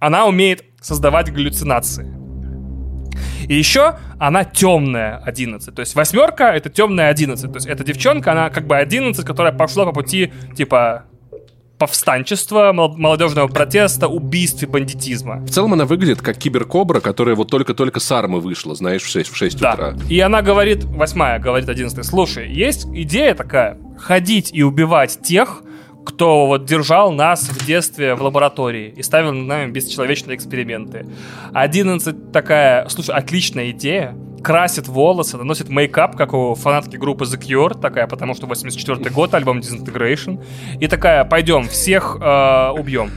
она умеет создавать галлюцинации. И еще она темная 11. То есть восьмерка это темная 11. То есть эта девчонка, она как бы 11, которая пошла по пути, типа, повстанчества, молодежного протеста, убийств и бандитизма. В целом она выглядит как киберкобра, которая вот только-только с армы вышла, знаешь, в 6, в 6 да. утра. И она говорит, восьмая говорит 11 слушай, есть идея такая, ходить и убивать тех, кто вот держал нас в детстве в лаборатории и ставил над нами бесчеловечные эксперименты. 11 такая, слушай, отличная идея, красит волосы, наносит мейкап, как у фанатки группы The Cure, такая, потому что 84 год, альбом Disintegration, и такая, пойдем, всех э, убьем.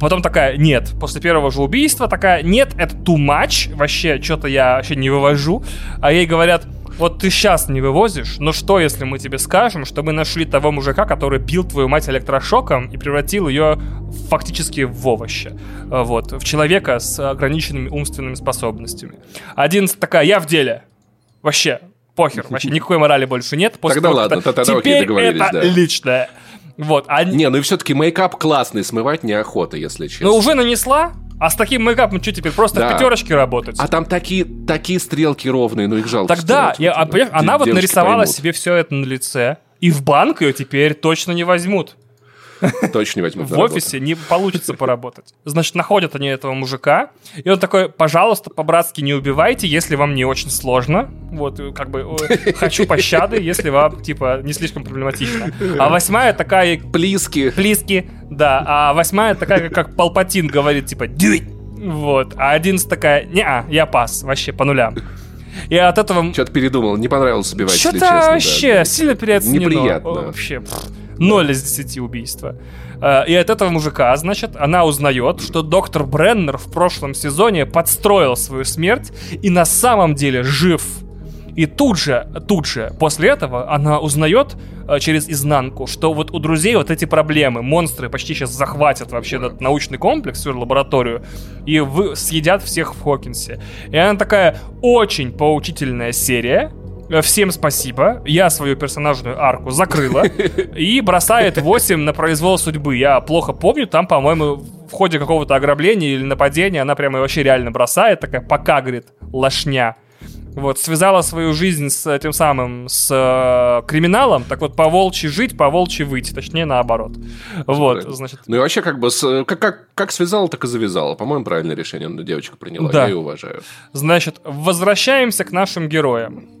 Потом такая, нет, после первого же убийства такая, нет, это too much, вообще, что-то я вообще не вывожу. А ей говорят, вот ты сейчас не вывозишь, но что, если мы тебе скажем, что мы нашли того мужика, который бил твою мать электрошоком и превратил ее фактически в овощи, э, вот, в человека с ограниченными умственными способностями. Один такая, я в деле. Вообще, похер, вообще никакой морали больше нет. После тогда ладно, тогда Теперь это да. личное. Вот, а... Не, ну и все-таки мейкап классный, смывать неохота, если честно. Ну уже нанесла, а с таким мейкапом что теперь? Просто да. в пятерочке работать? А там такие, такие стрелки ровные, ну их жалко. Тогда, я, а, она вот нарисовала поймут. себе все это на лице, И в банк ее теперь точно не возьмут. Точно не возьмут В офисе не получится поработать. Значит, находят они этого мужика, и он такой, пожалуйста, по-братски не убивайте, если вам не очень сложно. Вот, как бы, хочу пощады, если вам, типа, не слишком проблематично. А восьмая такая... Плиски. Плиски, да. А восьмая такая, как Палпатин говорит, типа, дюй. Вот. А одиннадцать такая, не я пас, вообще по нулям. И от этого... Что-то передумал, не понравилось убивать, Что-то вообще да. сильно переоценено. Неприятно. Вообще, ноль из десяти убийства. Э, и от этого мужика, значит, она узнает, что доктор Бреннер в прошлом сезоне подстроил свою смерть и на самом деле жив. И тут же, тут же, после этого она узнает э, через изнанку, что вот у друзей вот эти проблемы, монстры почти сейчас захватят вообще этот научный комплекс, всю лабораторию, и вы, съедят всех в Хокинсе. И она такая очень поучительная серия, Всем спасибо. Я свою персонажную арку закрыла. И бросает 8 на произвол судьбы. Я плохо помню, там, по-моему, в ходе какого-то ограбления или нападения она прямо вообще реально бросает. Такая, пока, говорит, лошня вот, связала свою жизнь с этим самым, с э, криминалом, так вот, по волчьи жить, по волчьи выйти, точнее, наоборот. Вот, значит... Ну и вообще, как бы, с, как, как, как связала, так и завязала. По-моему, правильное решение девочка приняла, да. я ее уважаю. Значит, возвращаемся к нашим героям.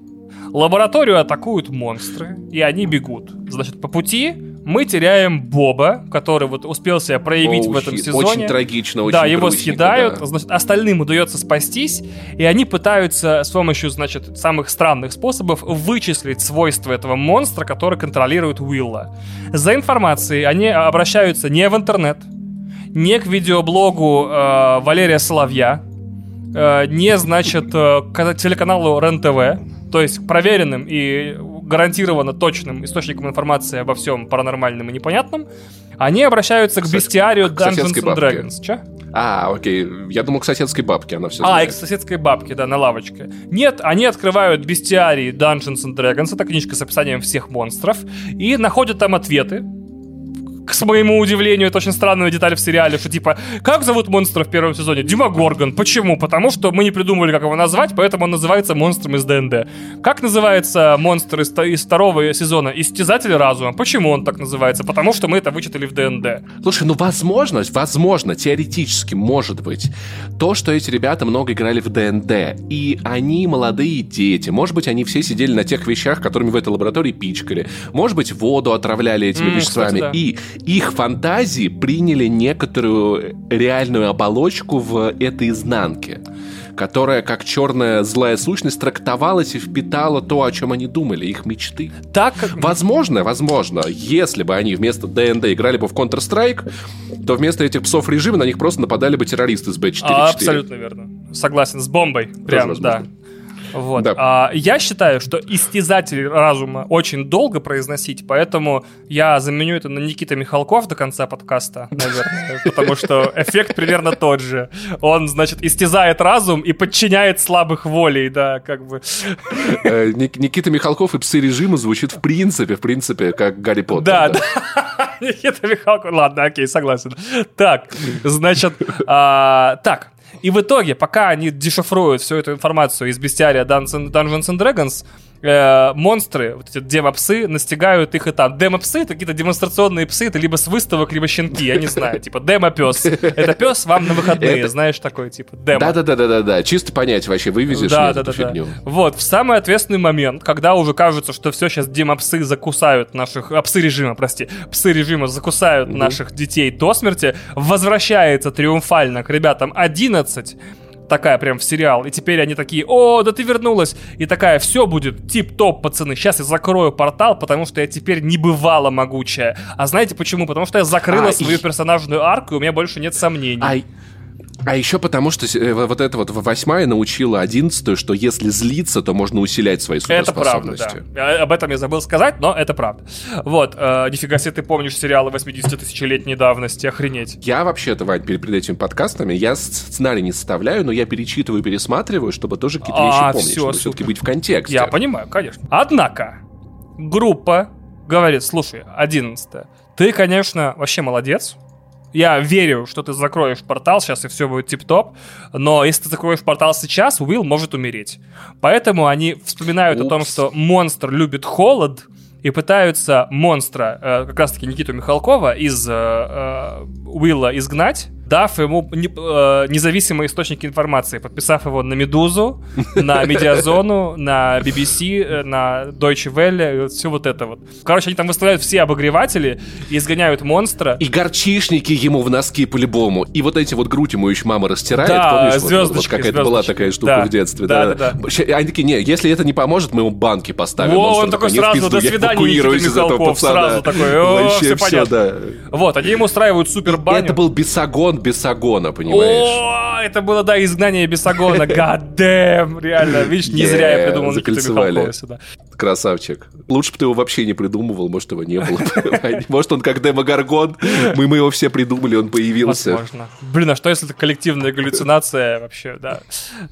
Лабораторию атакуют монстры, и они бегут. Значит, по пути мы теряем Боба, который вот успел себя проявить oh, в этом сезоне. Очень трагично, очень Да, его съедают, да. значит, остальным удается спастись, и они пытаются с помощью, значит, самых странных способов вычислить свойства этого монстра, который контролирует Уилла. За информацией они обращаются не в интернет, не к видеоблогу э, Валерия Соловья, э, не, значит, э, к телеканалу РЕН-ТВ, то есть проверенным и гарантированно точным источником информации обо всем паранормальном и непонятном, они обращаются к, бестиарию Dungeons and Dragons. Че? А, окей. Я думал, к соседской бабке она все А, знает. и к соседской бабке, да, на лавочке. Нет, они открывают бестиарий Dungeons and Dragons, это книжка с описанием всех монстров, и находят там ответы к моему удивлению, это очень странная деталь в сериале, что типа, как зовут монстра в первом сезоне? Демогоргон. Почему? Потому что мы не придумали, как его назвать, поэтому он называется монстром из DnD. Как называется монстр из, из второго сезона? Истязатель разума. Почему он так называется? Потому что мы это вычитали в DnD. Слушай, ну возможно, возможно, теоретически, может быть, то, что эти ребята много играли в DnD, и они молодые дети, может быть, они все сидели на тех вещах, которыми в этой лаборатории пичкали, может быть, воду отравляли этими mm, веществами, кстати, да. и их фантазии приняли некоторую реальную оболочку в этой изнанке которая, как черная злая сущность, трактовалась и впитала то, о чем они думали, их мечты. Так Возможно, возможно, если бы они вместо ДНД играли бы в Counter-Strike, то вместо этих псов режима на них просто нападали бы террористы с Б-4. А, абсолютно верно. Согласен, с бомбой. Прям, да. Вот. Да. А, я считаю, что истязатель разума очень долго произносить, поэтому я заменю это на Никита Михалков до конца подкаста, наверное, потому что эффект примерно тот же. Он, значит, истязает разум и подчиняет слабых волей, да, как бы. Э, Никита Михалков и псы режима звучит в принципе, в принципе, как Гарри Поттер. Да, да. Никита Михалков. Ладно, окей, согласен. Так, значит, а, так, и в итоге, пока они дешифруют всю эту информацию из бестиария Dungeons and Dragons, э, монстры, вот эти демопсы, настигают их и там. Демопсы — это какие-то демонстрационные псы, это либо с выставок, либо щенки, я не знаю, типа демопес. Это пес вам на выходные, знаешь, такой, типа, демо. Да-да-да-да-да, чисто понять вообще, вывезешь да, да, да, фигню. Вот, в самый ответственный момент, когда уже кажется, что все, сейчас демопсы закусают наших... А, псы режима, прости. Псы режима закусают наших детей до смерти, возвращается триумфально к ребятам 11 такая прям в сериал. И теперь они такие, о, да ты вернулась. И такая, все будет тип-топ, пацаны. Сейчас я закрою портал, потому что я теперь не бывала могучая. А знаете почему? Потому что я закрыла а, свою и... персонажную арку, и у меня больше нет сомнений. А, а еще потому, что э, вот эта вот восьмая научила одиннадцатую, что если злиться, то можно усилять свои суперспособности. Это правда, да. Об этом я забыл сказать, но это правда. Вот, э, нифига себе ты помнишь сериалы 80-тысячелетней давности, охренеть. Я вообще-то, Вань, перед, перед этими подкастами, я сценарий не составляю, но я перечитываю, пересматриваю, чтобы тоже какие-то вещи а, помнить, все, чтобы все-таки быть в контексте. Я понимаю, конечно. Однако, группа говорит, слушай, одиннадцатая, ты, конечно, вообще молодец, я верю, что ты закроешь портал сейчас, и все будет тип-топ. Но если ты закроешь портал сейчас, Уилл может умереть. Поэтому они вспоминают Упс. о том, что монстр любит холод, и пытаются монстра, э, как раз-таки Никиту Михалкова, из э, э, Уилла изгнать, дав ему не, э, независимые источники информации, подписав его на Медузу, на Медиазону, на BBC, э, на Deutsche Welle, все вот это вот. Короче, они там выставляют все обогреватели и изгоняют монстра. И горчишники ему в носки по-любому. И вот эти вот грудь ему еще мама растирает, Да, помнишь? звездочки, вот, вот какая-то была такая штука Да. в детстве. Да, Да, да, да. Они такие, не, если это не поможет, мы ему банки поставим. Во, он такой «Не в сразу, пизду, «До свидания, Никита Михалков», пацана». сразу такой, «О, Вообще всё все, понятно». да. Вот, они ему устраивают супер баню. Это был бесогон бесогона, понимаешь? О, это было, да, изгнание Бесогона. Damn, реально. Видишь, не зря я придумал Никиту. Михалкова сюда. Красавчик. Лучше бы ты его вообще не придумывал, может, его не было. Может, он как Демогоргон, мы, мы его все придумали, он появился. Возможно. Блин, а что если это коллективная галлюцинация вообще, да,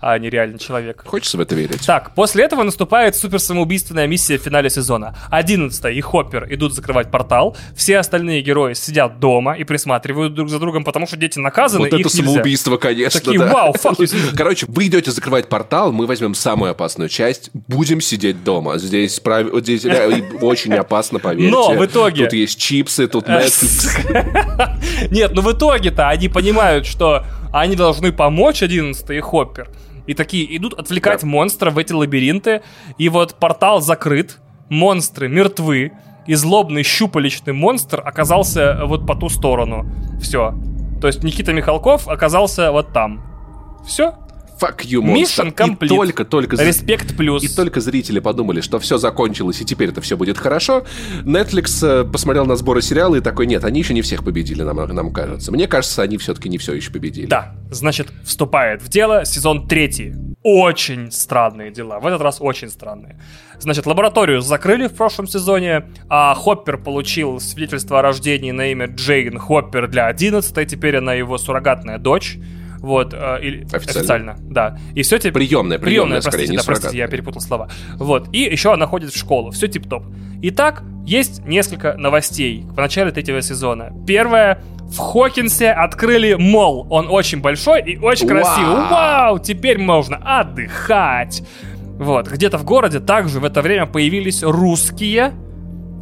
а не реальный человек? Хочется в это верить? Так, после этого наступает суперсамоубийственная миссия в финале сезона. 11 и Хоппер идут закрывать портал, все остальные герои сидят дома и присматривают друг за другом, потому что дети наказаны, Вот это нельзя. самоубийство, конечно, Такие, да. вау, фак, Короче, вы идете закрывать портал, мы возьмем самую опасную часть, будем сидеть дома. Здесь, прав- здесь ре- очень опасно, поверьте. Но в итоге- Тут есть чипсы, тут Netflix. Нет, ну в итоге-то они понимают, что они должны помочь 11 и Хоппер. И такие идут отвлекать Да. монстра в эти лабиринты. И вот портал закрыт, монстры мертвы, и злобный щупалечный монстр оказался вот по ту сторону. Все. То есть Никита Михалков оказался вот там. Все. Fuck you. Mission complete. И только, только... Респект плюс. И только зрители подумали, что все закончилось, и теперь это все будет хорошо. Netflix э, посмотрел на сборы сериала и такой, нет, они еще не всех победили, нам, нам кажется. Мне кажется, они все-таки не все еще победили. Да, значит, вступает в дело сезон третий. Очень странные дела. В этот раз очень странные. Значит, лабораторию закрыли в прошлом сезоне, а Хоппер получил свидетельство о рождении на имя Джейн Хоппер для 11 теперь она его суррогатная дочь. Вот, э, или- Официально. да. И все теперь... Приемная, приемная, простите, скорее, не да, простите, я перепутал слова. Вот, и еще она ходит в школу, все тип-топ. Итак, есть несколько новостей в начале третьего сезона. Первое, в Хокинсе открыли мол. Он очень большой и очень Вау! красивый. Вау, теперь можно отдыхать. Вот, где-то в городе также в это время появились русские,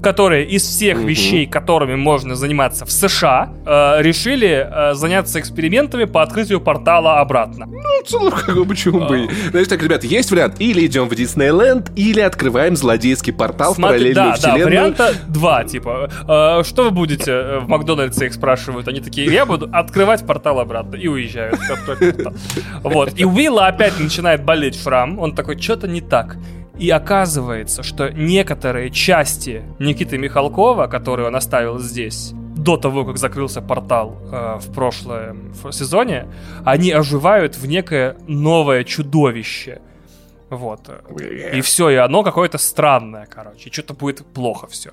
которые из всех Мгм. вещей, которыми можно заниматься в США, э, решили э, заняться экспериментами по открытию портала обратно. Ну, в целом, как бы, почему А. бы и- Значит так, ребят, есть вариант. Или идем в Диснейленд, или открываем злодейский портал в Смотри, параллельную да, да, вселенную. варианта два, типа, э, что вы будете э, в Макдональдсе их спрашивают, они такие, я буду открывать портал обратно, и уезжают. Вот, и Уилла опять начинает болеть шрам, он такой, что-то не так. И оказывается, что некоторые части Никиты Михалкова, которые он оставил здесь, до того, как закрылся портал э, в прошлом сезоне, они оживают в некое новое чудовище. Вот. И все, и оно какое-то странное, короче. Что-то будет плохо все.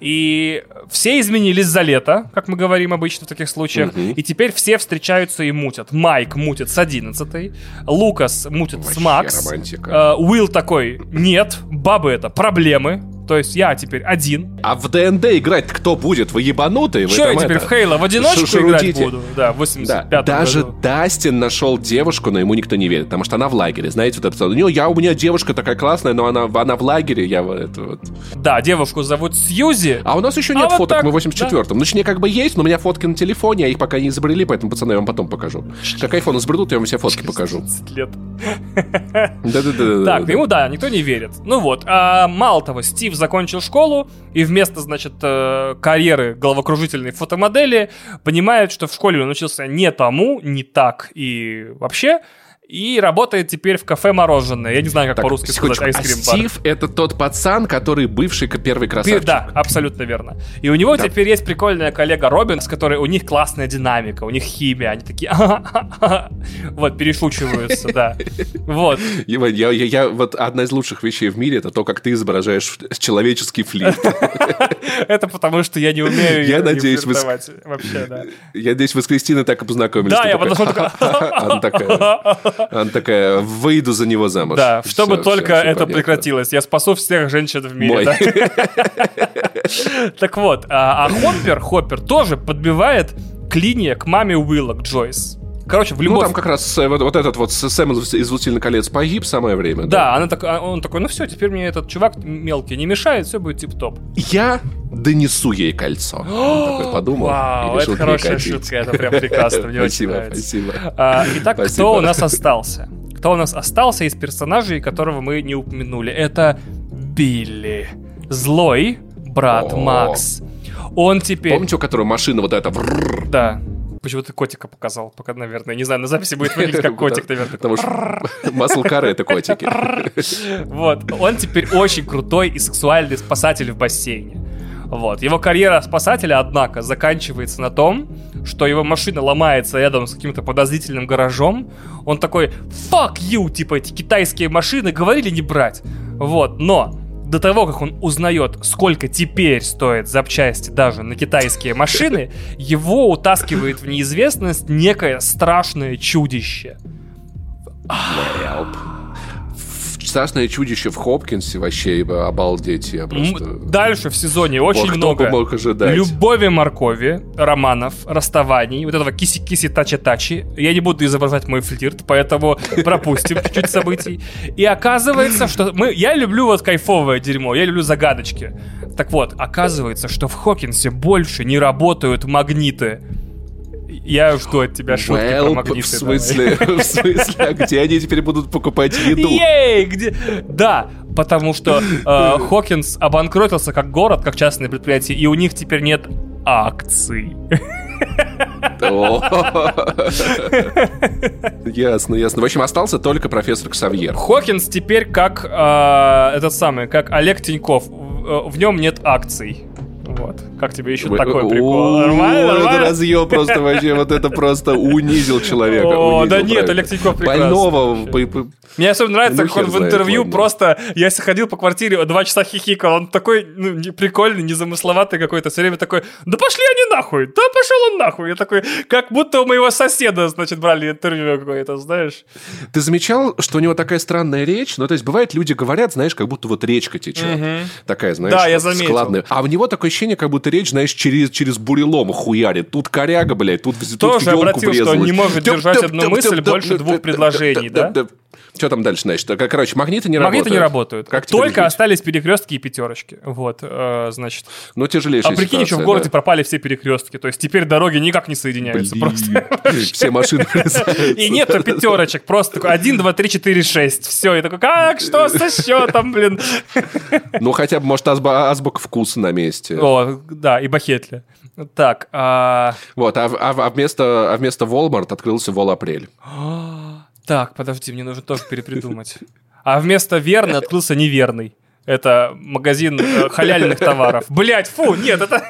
И все изменились за лето, как мы говорим обычно в таких случаях. Мгм. И теперь все встречаются и мутят. Майк мутит с 11 Лукас мутит с Вообще Макс. романтика. Э, Уилл такой, нет, бабы это проблемы. То есть я теперь один. А в ДНД играть кто будет? Вы ебанутые? Вы Че я теперь это- в Хейла в одиночку шу- играть буду? Да, в Да, 85 даже году. Дастин нашел девушку, но ему никто не верит, потому что она в лагере. Знаете, вот это, у нее, я, у меня девушка такая классная, но она, она в лагере, я вот это вот. Да, девушку зовут Сьюзи. А у нас еще А нет вот фоток, так, мы в 84-м. Ну, точнее, как бы есть, но у меня фотки на телефоне, а их пока не изобрели, поэтому, пацаны, я вам потом покажу. Как айфон изобретут, я вам все фотки покажу. 30 лет. Да-да-да. Так, ему да, никто не верит. Ну вот, а мало того, Стив закончил школу и вместо, значит, э, карьеры головокружительной фотомодели понимает, что в школе он учился не тому, не так и вообще, и работает теперь в кафе мороженое. Я не знаю, как Так, по-русски сказать А айскрим-бар. Стив — это тот пацан, который бывший первый красавчик. Да, абсолютно верно. И у него Да. теперь есть прикольная коллега Робин, с которой у них классная динамика, у них химия, они такие вот, перешучиваются, да. Вот. Иван, я, я, я- вот одна из лучших вещей в мире это то, как ты изображаешь человеческий флирт. Это потому, что я не умею Я надеюсь, вы. Вообще, да. Я надеюсь, вы с Кристиной так и познакомились. Да, я подошел такой, Она такая, она такая, выйду за него замуж. Да, чтобы всё, только всё это понятно. прекратилось. Я спасу всех женщин в мире. Да. Так вот, а а Хоппер, Хоппер тоже подбивает клинья к маме Уилла, к Джойс. Короче, в любовь... Ну, там как раз вот, вот этот вот Сэм из «Властелина колец» погиб самое время. Да, да. Она так, а, он такой, ну все, теперь мне этот чувак мелкий не мешает, все будет тип-топ. Я донесу ей кольцо. Он такой подумал Вау, это хорошая шутка, это прям прекрасно, мне очень нравится. Спасибо, а, Итак, кто у нас остался? Кто у нас остался из персонажей, которого мы не упомянули? Это Билли. Злой брат Макс. Он теперь... Помните, у которого машина вот эта... Да. Почему ты котика показал? Пока, наверное, не знаю, на записи будет выглядеть как котик, наверное. Потому что маслкары — это котики. Вот. Он теперь очень крутой и сексуальный спасатель в бассейне. Вот. Его карьера спасателя, однако, заканчивается на том, что его машина ломается рядом с каким-то подозрительным гаражом. Он такой, fuck you, типа эти китайские машины говорили не брать. Вот, но до того, как он узнает, сколько теперь стоит запчасти даже на китайские машины, его утаскивает в неизвестность некое страшное чудище. Help страшное чудище в Хопкинсе вообще обалдеть. Я просто... Дальше в сезоне очень вот, много мог ожидать. любови моркови, романов, расставаний, вот этого киси-киси тачи-тачи. Я не буду изображать мой флирт, поэтому пропустим чуть-чуть событий. И оказывается, что мы... Я люблю вот кайфовое дерьмо, я люблю загадочки. Так вот, оказывается, что в Хокинсе больше не работают магниты. Я жду от тебя шутки well, про магниты. В смысле? В смысле? А где они теперь будут покупать еду? Ей! Где? Да, потому что э, Хокинс обанкротился как город, как частное предприятие, и у них теперь нет акций. Ясно, ясно. В общем, остался только профессор Ксавьер. Хокинс теперь как э, этот самый, как Олег Тиньков. В нем нет акций. Вот. Как тебе еще такой прикол? Нормально? Это разъем просто вообще, вот это просто унизил человека. О, да нет, Олег Тиньков прекрасно. Больного. Мне особенно нравится, как он в интервью просто... Я ходил по квартире, два часа хихикал, он такой ну, прикольный, незамысловатый какой-то, все время такой, да пошли они нахуй, да пошел он нахуй. Я такой, как будто у моего соседа, значит, брали интервью какое-то, знаешь. Ты замечал, что у него такая странная речь? Ну, то есть, бывает, люди говорят, знаешь, как будто вот речка течет. Такая, знаешь, складная. А у него такое ощущение, как будто речь, знаешь, через, через бурелом хуярит. Тут коряга, блядь, тут, Тоже тут обратил, что он не может держать одну мысль больше двух предложений, да? Что там дальше, значит? Короче, магниты не магниты работают. Магниты не работают. Как Только остались перекрестки и пятерочки. Вот, э, значит. Ну, тяжелейшая А прикинь, еще в городе да. пропали все перекрестки. То есть теперь дороги никак не соединяются. Блин. Просто. Все машины И нету пятерочек. Просто такой 1, 2, 3, 4, 6. Все. И такой, как? Что со счетом, блин? Ну, хотя бы, может, азбука вкуса на месте. О, да, и Бахетля. Так. А... Вот, а, а, а, вместо, а вместо Walmart открылся Вол Апрель. Так, подожди, мне нужно тоже перепридумать. А вместо верный открылся неверный. Это магазин э, халяльных товаров. Блять, фу, нет, это...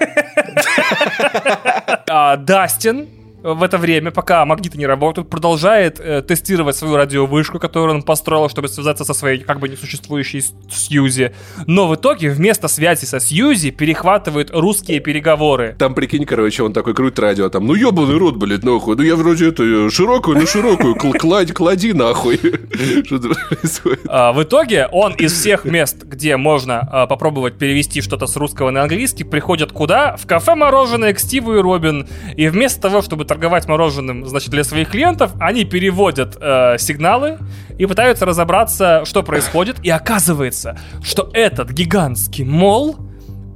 а, Дастин в это время, пока магниты не работают, продолжает э, тестировать свою радиовышку, которую он построил, чтобы связаться со своей как бы несуществующей Сьюзи. Но в итоге вместо связи со Сьюзи перехватывает русские переговоры. Там, прикинь, короче, он такой крутит радио, там, ну ебаный рот, блядь, нахуй, ну я вроде это э, широкую, ну широкую, кладь, клади нахуй. Что происходит? А, в итоге он из всех мест, где можно а, попробовать перевести что-то с русского на английский, приходит куда? В кафе мороженое к Стиву и Робин. И вместо того, чтобы торговать мороженым, значит, для своих клиентов, они переводят э, сигналы и пытаются разобраться, что происходит. И оказывается, что этот гигантский мол,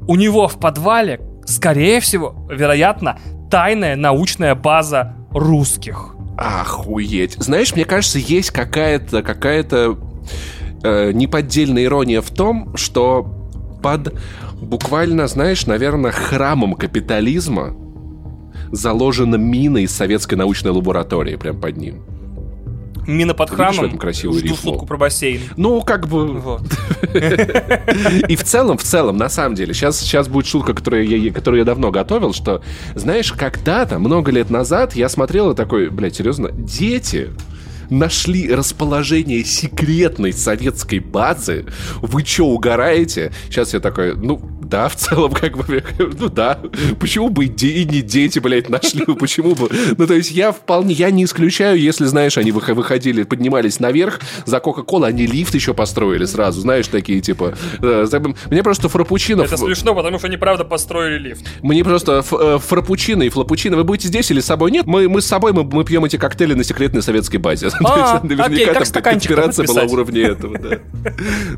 у него в подвале, скорее всего, вероятно, тайная научная база русских. Охуеть. Знаешь, мне кажется, есть какая-то какая-то э, неподдельная ирония в том, что под буквально, знаешь, наверное, храмом капитализма заложена мина из советской научной лаборатории прям под ним. Мина под храмом. Видишь в этом красивую Жду рифму. шутку про бассейн. Ну, как бы... Вот. И в целом, в целом, на самом деле, сейчас, сейчас будет шутка, которую я, которую я давно готовил, что, знаешь, когда-то, много лет назад, я смотрел и такой, блядь, серьезно, дети нашли расположение секретной советской базы. Вы что, угораете? Сейчас я такой, ну, да, в целом, как бы, ну да, почему бы и не дети, блядь, нашли, почему бы, ну, то есть я вполне, я не исключаю, если, знаешь, они выходили, поднимались наверх, за Кока-Колу они лифт еще построили сразу, знаешь, такие, типа, э, мне просто фрапучино... Это смешно, потому что они, правда, построили лифт. Мне просто э, фрапучино и флапучино, вы будете здесь или с собой? Нет, мы, мы с собой, мы, мы пьем эти коктейли на секретной советской базе. А, Наверняка там конспирация была уровня этого, да.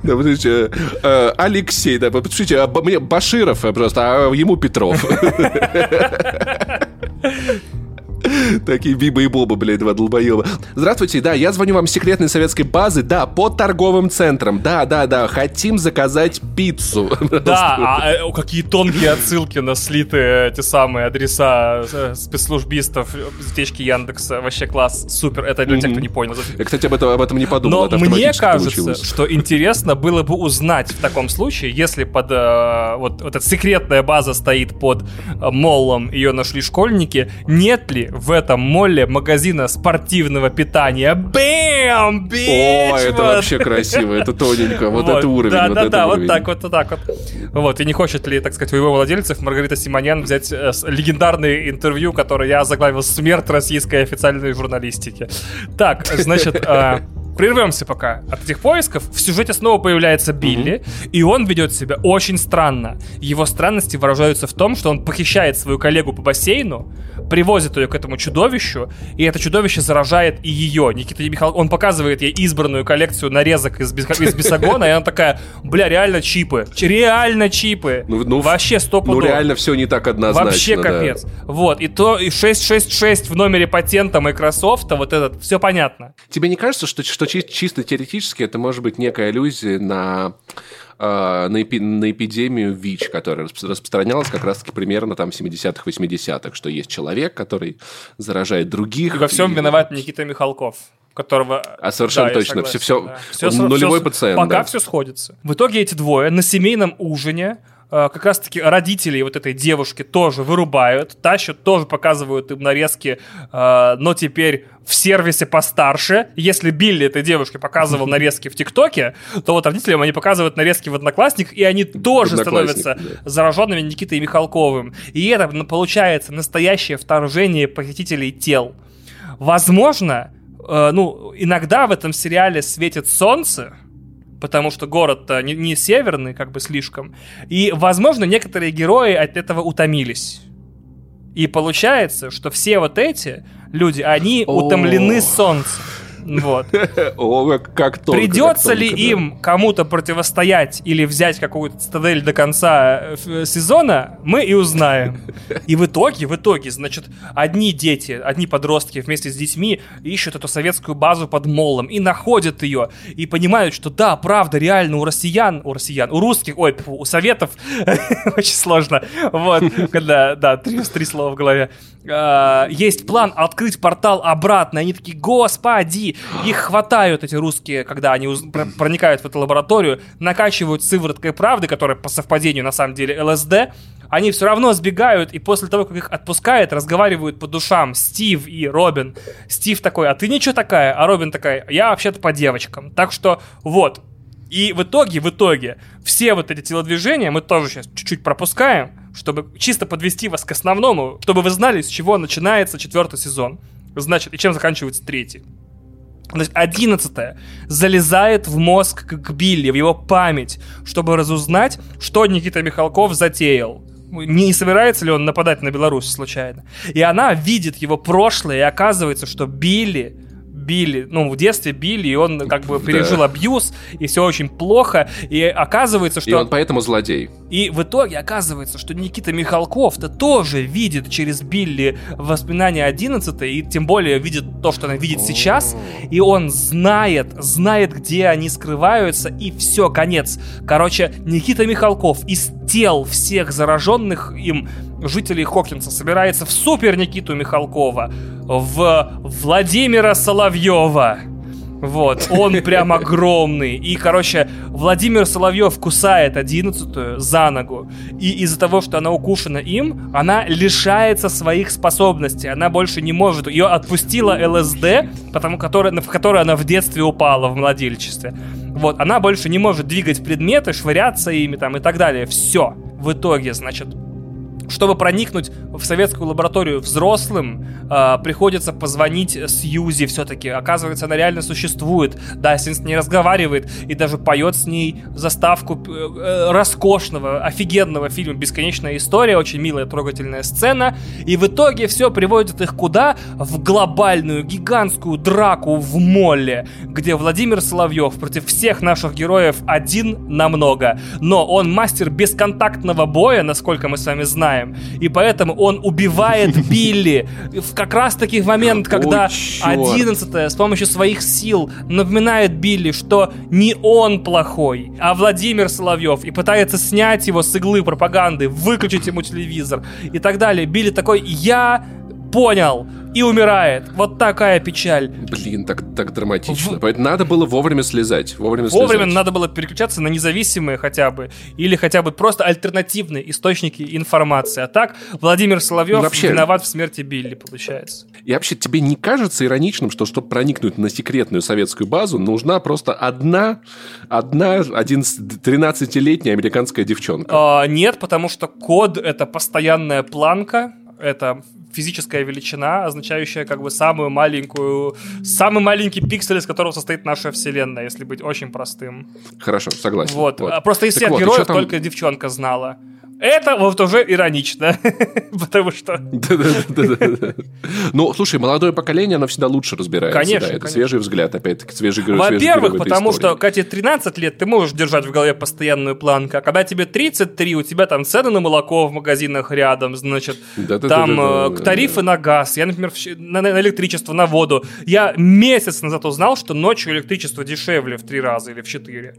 Э, Алексей, да, послушайте, а мне Баширов просто, а ему Петров. Такие Биба и Боба, блядь, два долбоеба. Здравствуйте, да, я звоню вам с секретной советской базы, да, по торговым центрам. Да, да, да, хотим заказать пиццу. Да, а э, какие тонкие отсылки на слитые эти самые адреса э, спецслужбистов, утечки Яндекса. Вообще класс, супер. Это для тех, кто не понял. Я, кстати, об этом, об этом не подумал. Но мне кажется, получилось. что интересно было бы узнать в таком случае, если под э, вот, вот эта секретная база стоит под э, моллом, ее нашли школьники, нет ли в этом молле магазина спортивного питания. Бэм! Бич! О, это вообще красиво, это тоненько, вот, вот это уровень. Да, вот да, да, уровень. вот так вот, вот так вот. Вот, и не хочет ли, так сказать, у его владельцев Маргарита Симонян взять э, легендарное интервью, которое я заглавил «Смерть российской официальной журналистики». Так, значит, э, Прервемся пока от этих поисков. В сюжете снова появляется Билли, mm-hmm. и он ведет себя очень странно. Его странности выражаются в том, что он похищает свою коллегу по бассейну, привозит ее к этому чудовищу, и это чудовище заражает и ее. Никита Михайлов, он показывает ей избранную коллекцию нарезок из, из бисагона, и она такая, бля, реально чипы. Реально чипы. Ну, ну, Вообще стопудово. Ну реально все не так однозначно. Вообще капец. Да. Вот, и то, и 666 в номере патента Microsoft, вот этот, все понятно. Тебе не кажется, что, что чисто теоретически это может быть некая иллюзия на э, на, эпи, на эпидемию ВИЧ, которая распространялась как раз-таки примерно там в 70-х, 80-х, что есть человек, который заражает других. И во всем и... виноват Никита Михалков которого... А совершенно да, точно, все, все, да. все, нулевой все, пациент. Пока да. все сходится. В итоге эти двое на семейном ужине как раз-таки родители вот этой девушки тоже вырубают, тащат, тоже показывают им нарезки, э, но теперь в сервисе постарше. Если Билли этой девушке показывал нарезки в ТикТоке, то вот родителям они показывают нарезки в Одноклассниках, и они тоже становятся да. зараженными Никитой Михалковым. И это получается настоящее вторжение похитителей тел. Возможно, э, ну, иногда в этом сериале светит солнце, потому что город-то не, не северный, как бы слишком. И, возможно, некоторые герои от этого утомились. И получается, что все вот эти люди, они утомлены солнцем. Вот. О, как, как тонко, Придется как тонко, ли да. им кому-то противостоять или взять какую-то стадель до конца э, сезона, мы и узнаем. И в итоге, в итоге, значит, одни дети, одни подростки вместе с детьми ищут эту советскую базу под молом и находят ее, и понимают, что да, правда, реально у россиян, у россиян, у русских, ой, у советов очень сложно. Вот, когда, да, три, три слова в голове. А, есть план открыть портал обратно. Они такие, господи, их хватают эти русские, когда они проникают в эту лабораторию, накачивают сывороткой правды, которая по совпадению на самом деле ЛСД, они все равно сбегают, и после того, как их отпускают, разговаривают по душам Стив и Робин. Стив такой, а ты ничего такая? А Робин такая, я вообще-то по девочкам. Так что вот. И в итоге, в итоге, все вот эти телодвижения мы тоже сейчас чуть-чуть пропускаем, чтобы чисто подвести вас к основному, чтобы вы знали, с чего начинается четвертый сезон. Значит, и чем заканчивается третий. Значит, одиннадцатое залезает в мозг к Билли, в его память, чтобы разузнать, что Никита Михалков затеял. Не собирается ли он нападать на Беларусь случайно? И она видит его прошлое, и оказывается, что Билли били, ну, в детстве били, и он как бы пережил да. абьюз, и все очень плохо, и оказывается, что... И он поэтому злодей. И в итоге оказывается, что Никита Михалков-то тоже видит через Билли воспоминания 11 и тем более видит то, что она видит сейчас, и он знает, знает, где они скрываются, и все, конец. Короче, Никита Михалков из тел всех зараженных им жителей Хокинса собирается в супер Никиту Михалкова, в Владимира Соловьева. Вот, он прям огромный. И, короче, Владимир Соловьев кусает одиннадцатую за ногу. И из-за того, что она укушена им, она лишается своих способностей. Она больше не может. Ее отпустила ЛСД, потому, которая, в которой она в детстве упала, в младенчестве. Вот, она больше не может двигать предметы, швыряться ими там и так далее. Все. в итоге, значит, чтобы проникнуть в советскую лабораторию взрослым, э, приходится позвонить Сьюзи все-таки. Оказывается, она реально существует. Дастин с ней разговаривает и даже поет с ней заставку э, э, роскошного, офигенного фильма «Бесконечная история». Очень милая, трогательная сцена. И в итоге все приводит их куда? В глобальную, гигантскую драку в молле, где Владимир Соловьев против всех наших героев один на много. Но он мастер бесконтактного боя, насколько мы с вами знаем знаем. И поэтому он убивает Билли в как раз таки в момент, когда 11 с помощью своих сил напоминает Билли, что не он плохой, а Владимир Соловьев, и пытается снять его с иглы пропаганды, выключить ему телевизор и так далее. Билли такой, я понял, и умирает. Вот такая печаль. Блин, так, так драматично. В... Надо было вовремя слезать. Вовремя, вовремя надо было переключаться на независимые хотя бы. Или хотя бы просто альтернативные источники информации. А так Владимир Соловьев вообще... виноват в смерти Билли, получается. И вообще тебе не кажется ироничным, что чтобы проникнуть на секретную советскую базу, нужна просто одна, одна 13-летняя американская девчонка? А, нет, потому что код — это постоянная планка, это физическая величина, означающая как бы самую маленькую, самый маленький пиксель, из которого состоит наша вселенная, если быть очень простым. Хорошо, согласен. Вот. вот. Просто из всех вот, героев там... только девчонка знала. Это вот уже иронично, потому что... Ну, слушай, молодое поколение, оно всегда лучше разбирается. Конечно, Это свежий взгляд, опять-таки, свежий Во-первых, потому что, когда тебе 13 лет, ты можешь держать в голове постоянную планку, а когда тебе 33, у тебя там цены на молоко в магазинах рядом, значит, там э, тарифы на газ, я, например, на электричество, на воду. Я месяц назад узнал, что ночью электричество дешевле в три раза или в четыре.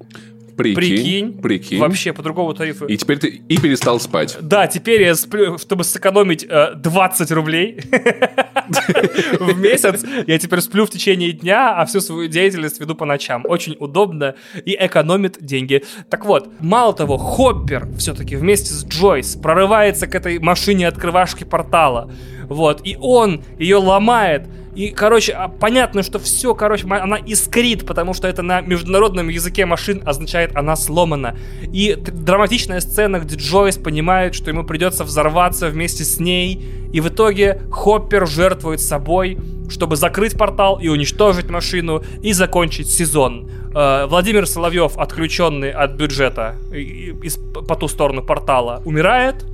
Прикинь, прикинь, прикинь. Вообще по другому тарифу. И теперь ты и перестал спать. Да, теперь я сплю, чтобы сэкономить э, 20 рублей в месяц, я теперь сплю в течение дня, а всю свою деятельность веду по ночам. Очень удобно и экономит деньги. Так вот, мало того, Хоппер все-таки вместе с Джойс прорывается к этой машине открывашки портала. Вот, и он ее ломает, и, короче, а, понятно, что все, короче, она искрит, потому что это на международном языке машин означает она сломана. И драматичная сцена, где Джойс понимает, что ему придется взорваться вместе с ней, и в итоге Хоппер жертвует собой, чтобы закрыть портал и уничтожить машину и закончить сезон. Э, Владимир Соловьев, отключенный от бюджета из, по ту сторону портала, умирает.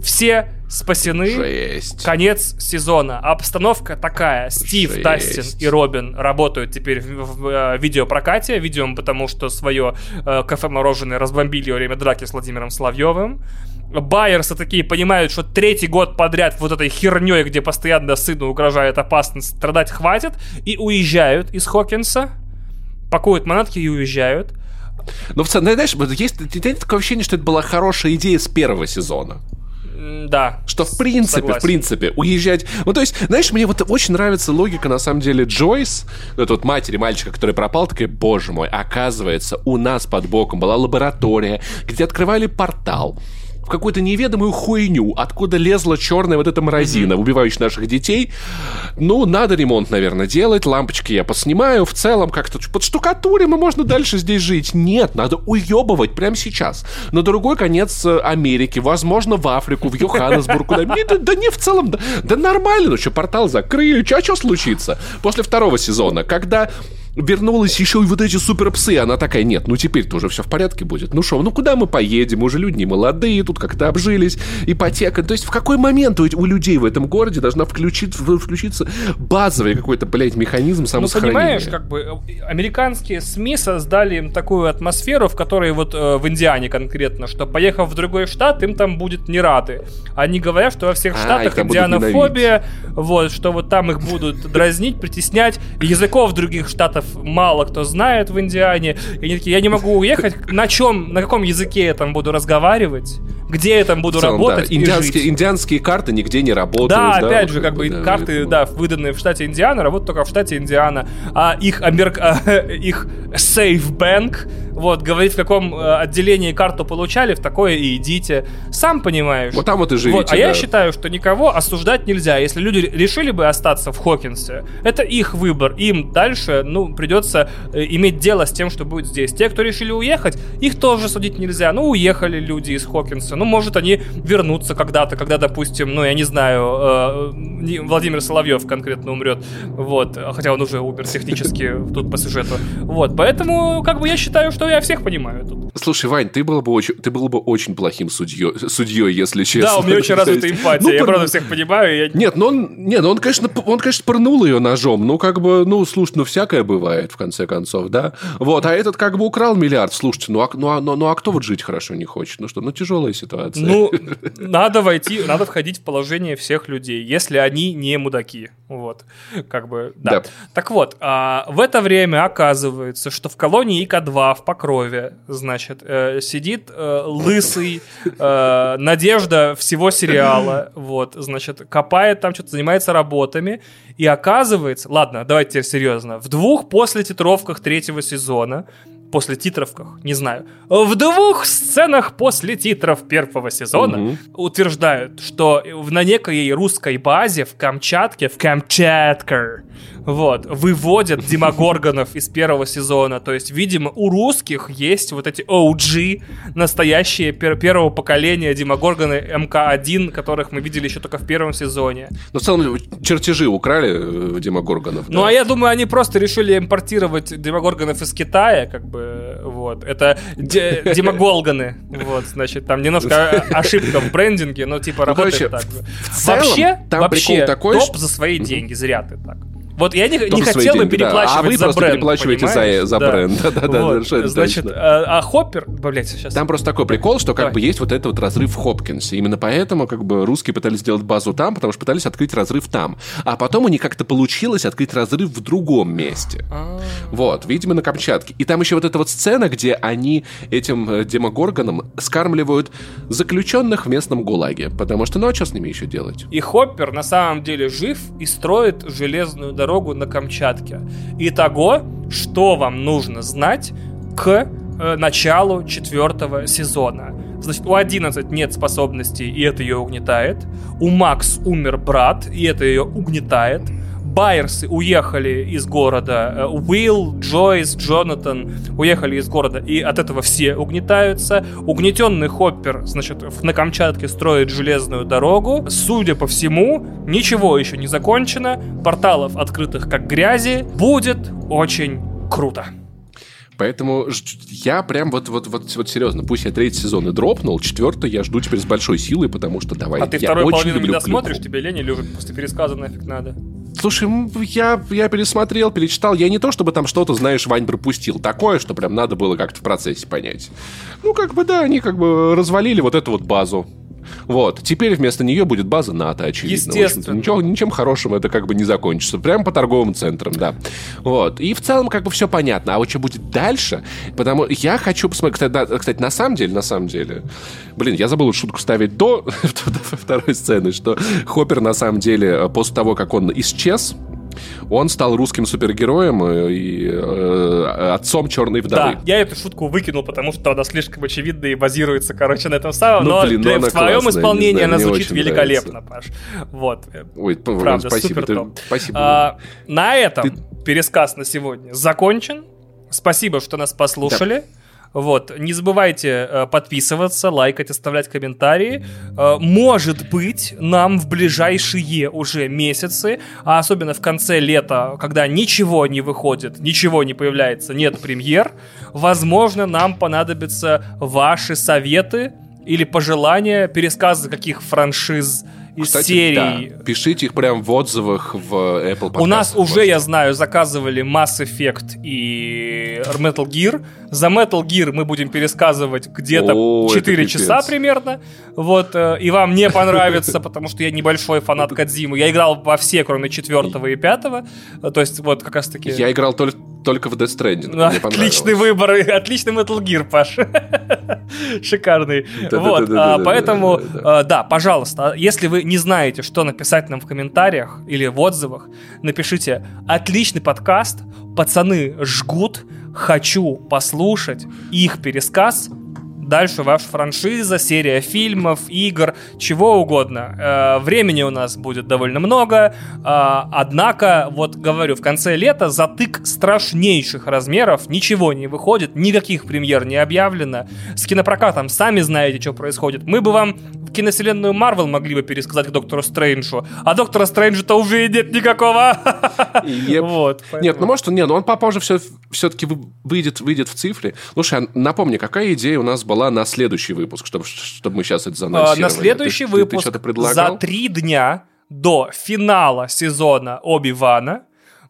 Все спасены. Жесть. Конец сезона. Обстановка такая. Стив, Жесть. Дастин и Робин работают теперь в, в, в э, видеопрокате. Видео, потому что свое э, кафе-мороженое разбомбили во время драки с Владимиром Соловьевым. Байерсы такие понимают, что третий год подряд вот этой херней, где постоянно сыну угрожает опасность, страдать хватит, и уезжают из Хокинса, пакуют манатки и уезжают. Но, знаешь, есть, есть такое ощущение, что это была хорошая идея с первого сезона да. Что в принципе, согласен. в принципе, уезжать... Ну, то есть, знаешь, мне вот очень нравится логика, на самом деле, Джойс, это вот матери мальчика, который пропал, такая, боже мой, оказывается, у нас под боком была лаборатория, где открывали портал, какую-то неведомую хуйню, откуда лезла черная вот эта мразина, mm-hmm. убивающая наших детей. Ну, надо ремонт, наверное, делать, лампочки я поснимаю, в целом как-то под штукатурим, и можно дальше здесь жить. Нет, надо уебывать прямо сейчас. На другой конец э, Америки, возможно, в Африку, в Йоханнесбург, куда да, да не в целом, да, да нормально, ну что, портал закрыли, а что случится? После второго сезона, когда вернулась еще и вот эти суперпсы. Она такая, нет, ну теперь-то уже все в порядке будет. Ну что, ну куда мы поедем? Уже люди не молодые, тут как-то обжились, ипотека. То есть в какой момент у, у людей в этом городе должна включить, включиться базовый какой-то, блядь, механизм самосохранения? Ну понимаешь, как бы э, американские СМИ создали им такую атмосферу, в которой вот э, в Индиане конкретно, что поехав в другой штат, им там будет не рады. Они говорят, что во всех штатах а, индианофобия, вот, что вот там их будут дразнить, притеснять, языков других штатов мало кто знает в Индиане. И они такие, я не могу уехать. На чем, на каком языке я там буду разговаривать? Где я там буду целом, работать? Да. Индианские, индианские карты нигде не работают. Да, да опять вот, же, как бы да, карты, да, выданные в штате Индиана, работают только в штате Индиана. А их, Америк... их Safe Bank Вот, говорить, в каком э, отделении карту получали, в такое и идите. Сам понимаешь. Вот там вот и живите, вот. А да. я считаю, что никого осуждать нельзя. Если люди решили бы остаться в Хокинсе, это их выбор. Им дальше, ну, придется э, иметь дело с тем, что будет здесь. Те, кто решили уехать, их тоже судить нельзя. Ну, уехали люди из Хокинса. Ну, может, они вернутся когда-то, когда, допустим, ну, я не знаю, э, Владимир Соловьев конкретно умрет. Вот. Хотя он уже умер технически тут по сюжету. Вот. Поэтому, как бы, я считаю, что я всех понимаю тут. Слушай, Вань, ты был бы очень, ты был бы очень плохим судьей, судьей, если честно. Да, у меня очень эмпатия. Ну, я, правда, всех понимаю. Я... Нет, ну он, нет, ну он, конечно, он, конечно, пырнул ее ножом. Ну, как бы, ну, слушай, ну, всякое бывает, в конце концов, да? Вот, а этот как бы украл миллиард. Слушайте, ну, а, ну, а, ну, ну, а кто вот жить хорошо не хочет? Ну что, ну, тяжелая ситуация. Ну, надо войти, надо входить в положение всех людей, если они не мудаки. Вот, как бы, да. да. Так вот, а, в это время оказывается, что в колонии ИК-2 в Покрове, значит, э, сидит э, лысый э, Надежда всего сериала, вот, значит, копает там, что-то занимается работами, и оказывается, ладно, давайте теперь серьезно, в двух после титровках третьего сезона после титровках, не знаю, в двух сценах после титров первого сезона угу. утверждают, что на некой русской базе в Камчатке, в Камчатка, вот, выводят демогоргонов из первого сезона. То есть, видимо, у русских есть вот эти OG, настоящие пер первого поколения демогоргоны МК-1, которых мы видели еще только в первом сезоне. Ну, в целом, чертежи украли э, демогоргонов. Ну, а я думаю, они просто решили импортировать демогоргонов из Китая, как бы, вот. Это демоголганы, вот, значит, там немножко ошибка в брендинге, но типа ну, работает так. Вообще, вообще, топ за свои деньги, зря ты так. Вот я не, не хотел бы переплачивать да. а вы за бренд. переплачиваете за, за да. бренд. Да-да-да, вот. Значит, а, а Хоппер, блядь, сейчас... Там просто такой прикол, что как Давай. бы есть вот этот вот разрыв в Хопкинсе. Именно поэтому как бы русские пытались сделать базу там, потому что пытались открыть разрыв там. А потом у них как-то получилось открыть разрыв в другом месте. А-а-а. Вот, видимо, на Камчатке. И там еще вот эта вот сцена, где они этим э, демогорганом скармливают заключенных в местном ГУЛАГе. Потому что, ну а что с ними еще делать? И Хоппер на самом деле жив и строит железную дорогу дорогу на Камчатке. Итого, что вам нужно знать к э, началу четвертого сезона. Значит, у 11 нет способностей, и это ее угнетает. У Макс умер брат, и это ее угнетает. Байерсы уехали из города. Э, Уилл, Джойс, Джонатан уехали из города. И от этого все угнетаются. Угнетенный Хоппер, значит, на Камчатке строит железную дорогу. Судя по всему, ничего еще не закончено. Порталов открытых как грязи. Будет очень круто. Поэтому я прям вот, вот, вот, вот серьезно, пусть я третий сезон и дропнул, четвертый я жду теперь с большой силой, потому что давай. А ты второй половину не досмотришь, тебе лень или уже после пересказа нафиг надо? Слушай, я, я пересмотрел, перечитал. Я не то, чтобы там что-то, знаешь, Вань пропустил. Такое, что прям надо было как-то в процессе понять. Ну, как бы, да, они как бы развалили вот эту вот базу. Вот. Теперь вместо нее будет база НАТО, очевидно. Естественно. Ничего, ничем хорошим это как бы не закончится. Прямо по торговым центрам, да. Вот. И в целом как бы все понятно. А вот что будет дальше? Потому я хочу посмотреть... Кстати, кстати, на самом деле, на самом деле... Блин, я забыл шутку ставить до второй сцены, что Хоппер на самом деле после того, как он исчез, он стал русским супергероем и э, отцом черной вдовы. Да, я эту шутку выкинул, потому что она слишком очевидна и базируется, короче, на этом самом. Ну, но блин, для, ну, в твоем классная, исполнении знаю, она звучит великолепно, нравится. Паш. Вот. Ой, Правда, спасибо. Супер ты, спасибо. А, на этом ты... пересказ на сегодня закончен. Спасибо, что нас послушали. Да. Вот, не забывайте э, подписываться, лайкать, оставлять комментарии. Э, может быть, нам в ближайшие уже месяцы, а особенно в конце лета, когда ничего не выходит, ничего не появляется, нет премьер, возможно, нам понадобятся ваши советы или пожелания, пересказы каких франшиз из Кстати, серий. Да. Пишите их прям в отзывах в Apple Podcast. У нас уже, я знаю, заказывали Mass Effect и Metal Gear. За Metal Gear мы будем пересказывать где-то О, 4 часа примерно. Вот, э, и вам не понравится, потому что я небольшой фанат Кадзиму. Я играл во все, кроме четвертого и пятого. То есть, вот как раз таки... Я играл только только в Death Stranding. Ну, отличный выбор, отличный Metal Gear, Паш. Шикарный. Вот, а, поэтому, а, да, пожалуйста, если вы не знаете, что написать нам в комментариях или в отзывах, напишите «Отличный подкаст, пацаны жгут, хочу послушать их пересказ, дальше ваша франшиза, серия фильмов, игр, чего угодно. Э, времени у нас будет довольно много, э, однако, вот говорю, в конце лета затык страшнейших размеров, ничего не выходит, никаких премьер не объявлено. С кинопрокатом сами знаете, что происходит. Мы бы вам киновселенную Марвел могли бы пересказать к Доктору Стрэнджу, а Доктора Стрэнджа-то уже и нет никакого. Вот. Нет, ну может, нет, но он попозже все, все-таки выйдет, выйдет в цифре. Слушай, а напомни, какая идея у нас была на следующий выпуск, чтобы, чтобы мы сейчас это заносили? На следующий ты, выпуск ты, ты за три дня до финала сезона Оби-Вана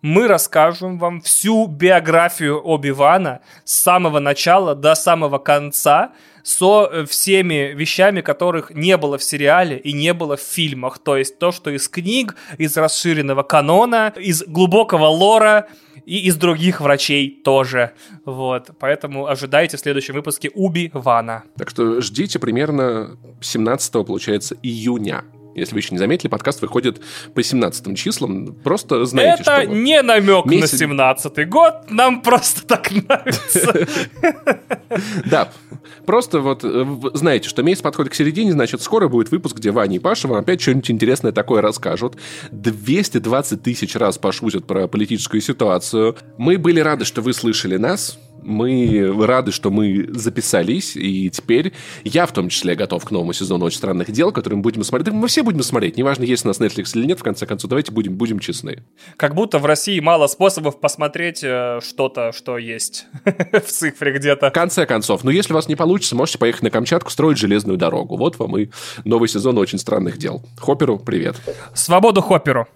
мы расскажем вам всю биографию Оби-Вана с самого начала до самого конца, со э, всеми вещами, которых не было в сериале и не было в фильмах. То есть то, что из книг, из расширенного канона, из глубокого лора и из других врачей тоже. Вот. Поэтому ожидайте в следующем выпуске Уби Вана. Так что ждите примерно 17 получается июня. Если вы еще не заметили, подкаст выходит по 17 числам. Просто знаете, Это что... не намек месяц... на 17 год, нам просто так нравится. Да, просто вот э, знаете, что месяц подходит к середине, значит, скоро будет выпуск, где Ваня и Паша вам опять что-нибудь интересное такое расскажут. 220 тысяч раз пошутят про политическую ситуацию. Мы были рады, что вы слышали нас. Мы рады, что мы записались, и теперь я в том числе готов к новому сезону «Очень странных дел», который мы будем смотреть. Мы все будем смотреть, неважно, есть у нас Netflix или нет, в конце концов, давайте будем, будем честны. Как будто в России мало способов посмотреть э, что-то, что есть в цифре где-то. В конце концов, ну если у вас не получится, можете поехать на Камчатку строить железную дорогу. Вот вам и новый сезон «Очень странных дел». Хопперу привет. Свободу Хопперу.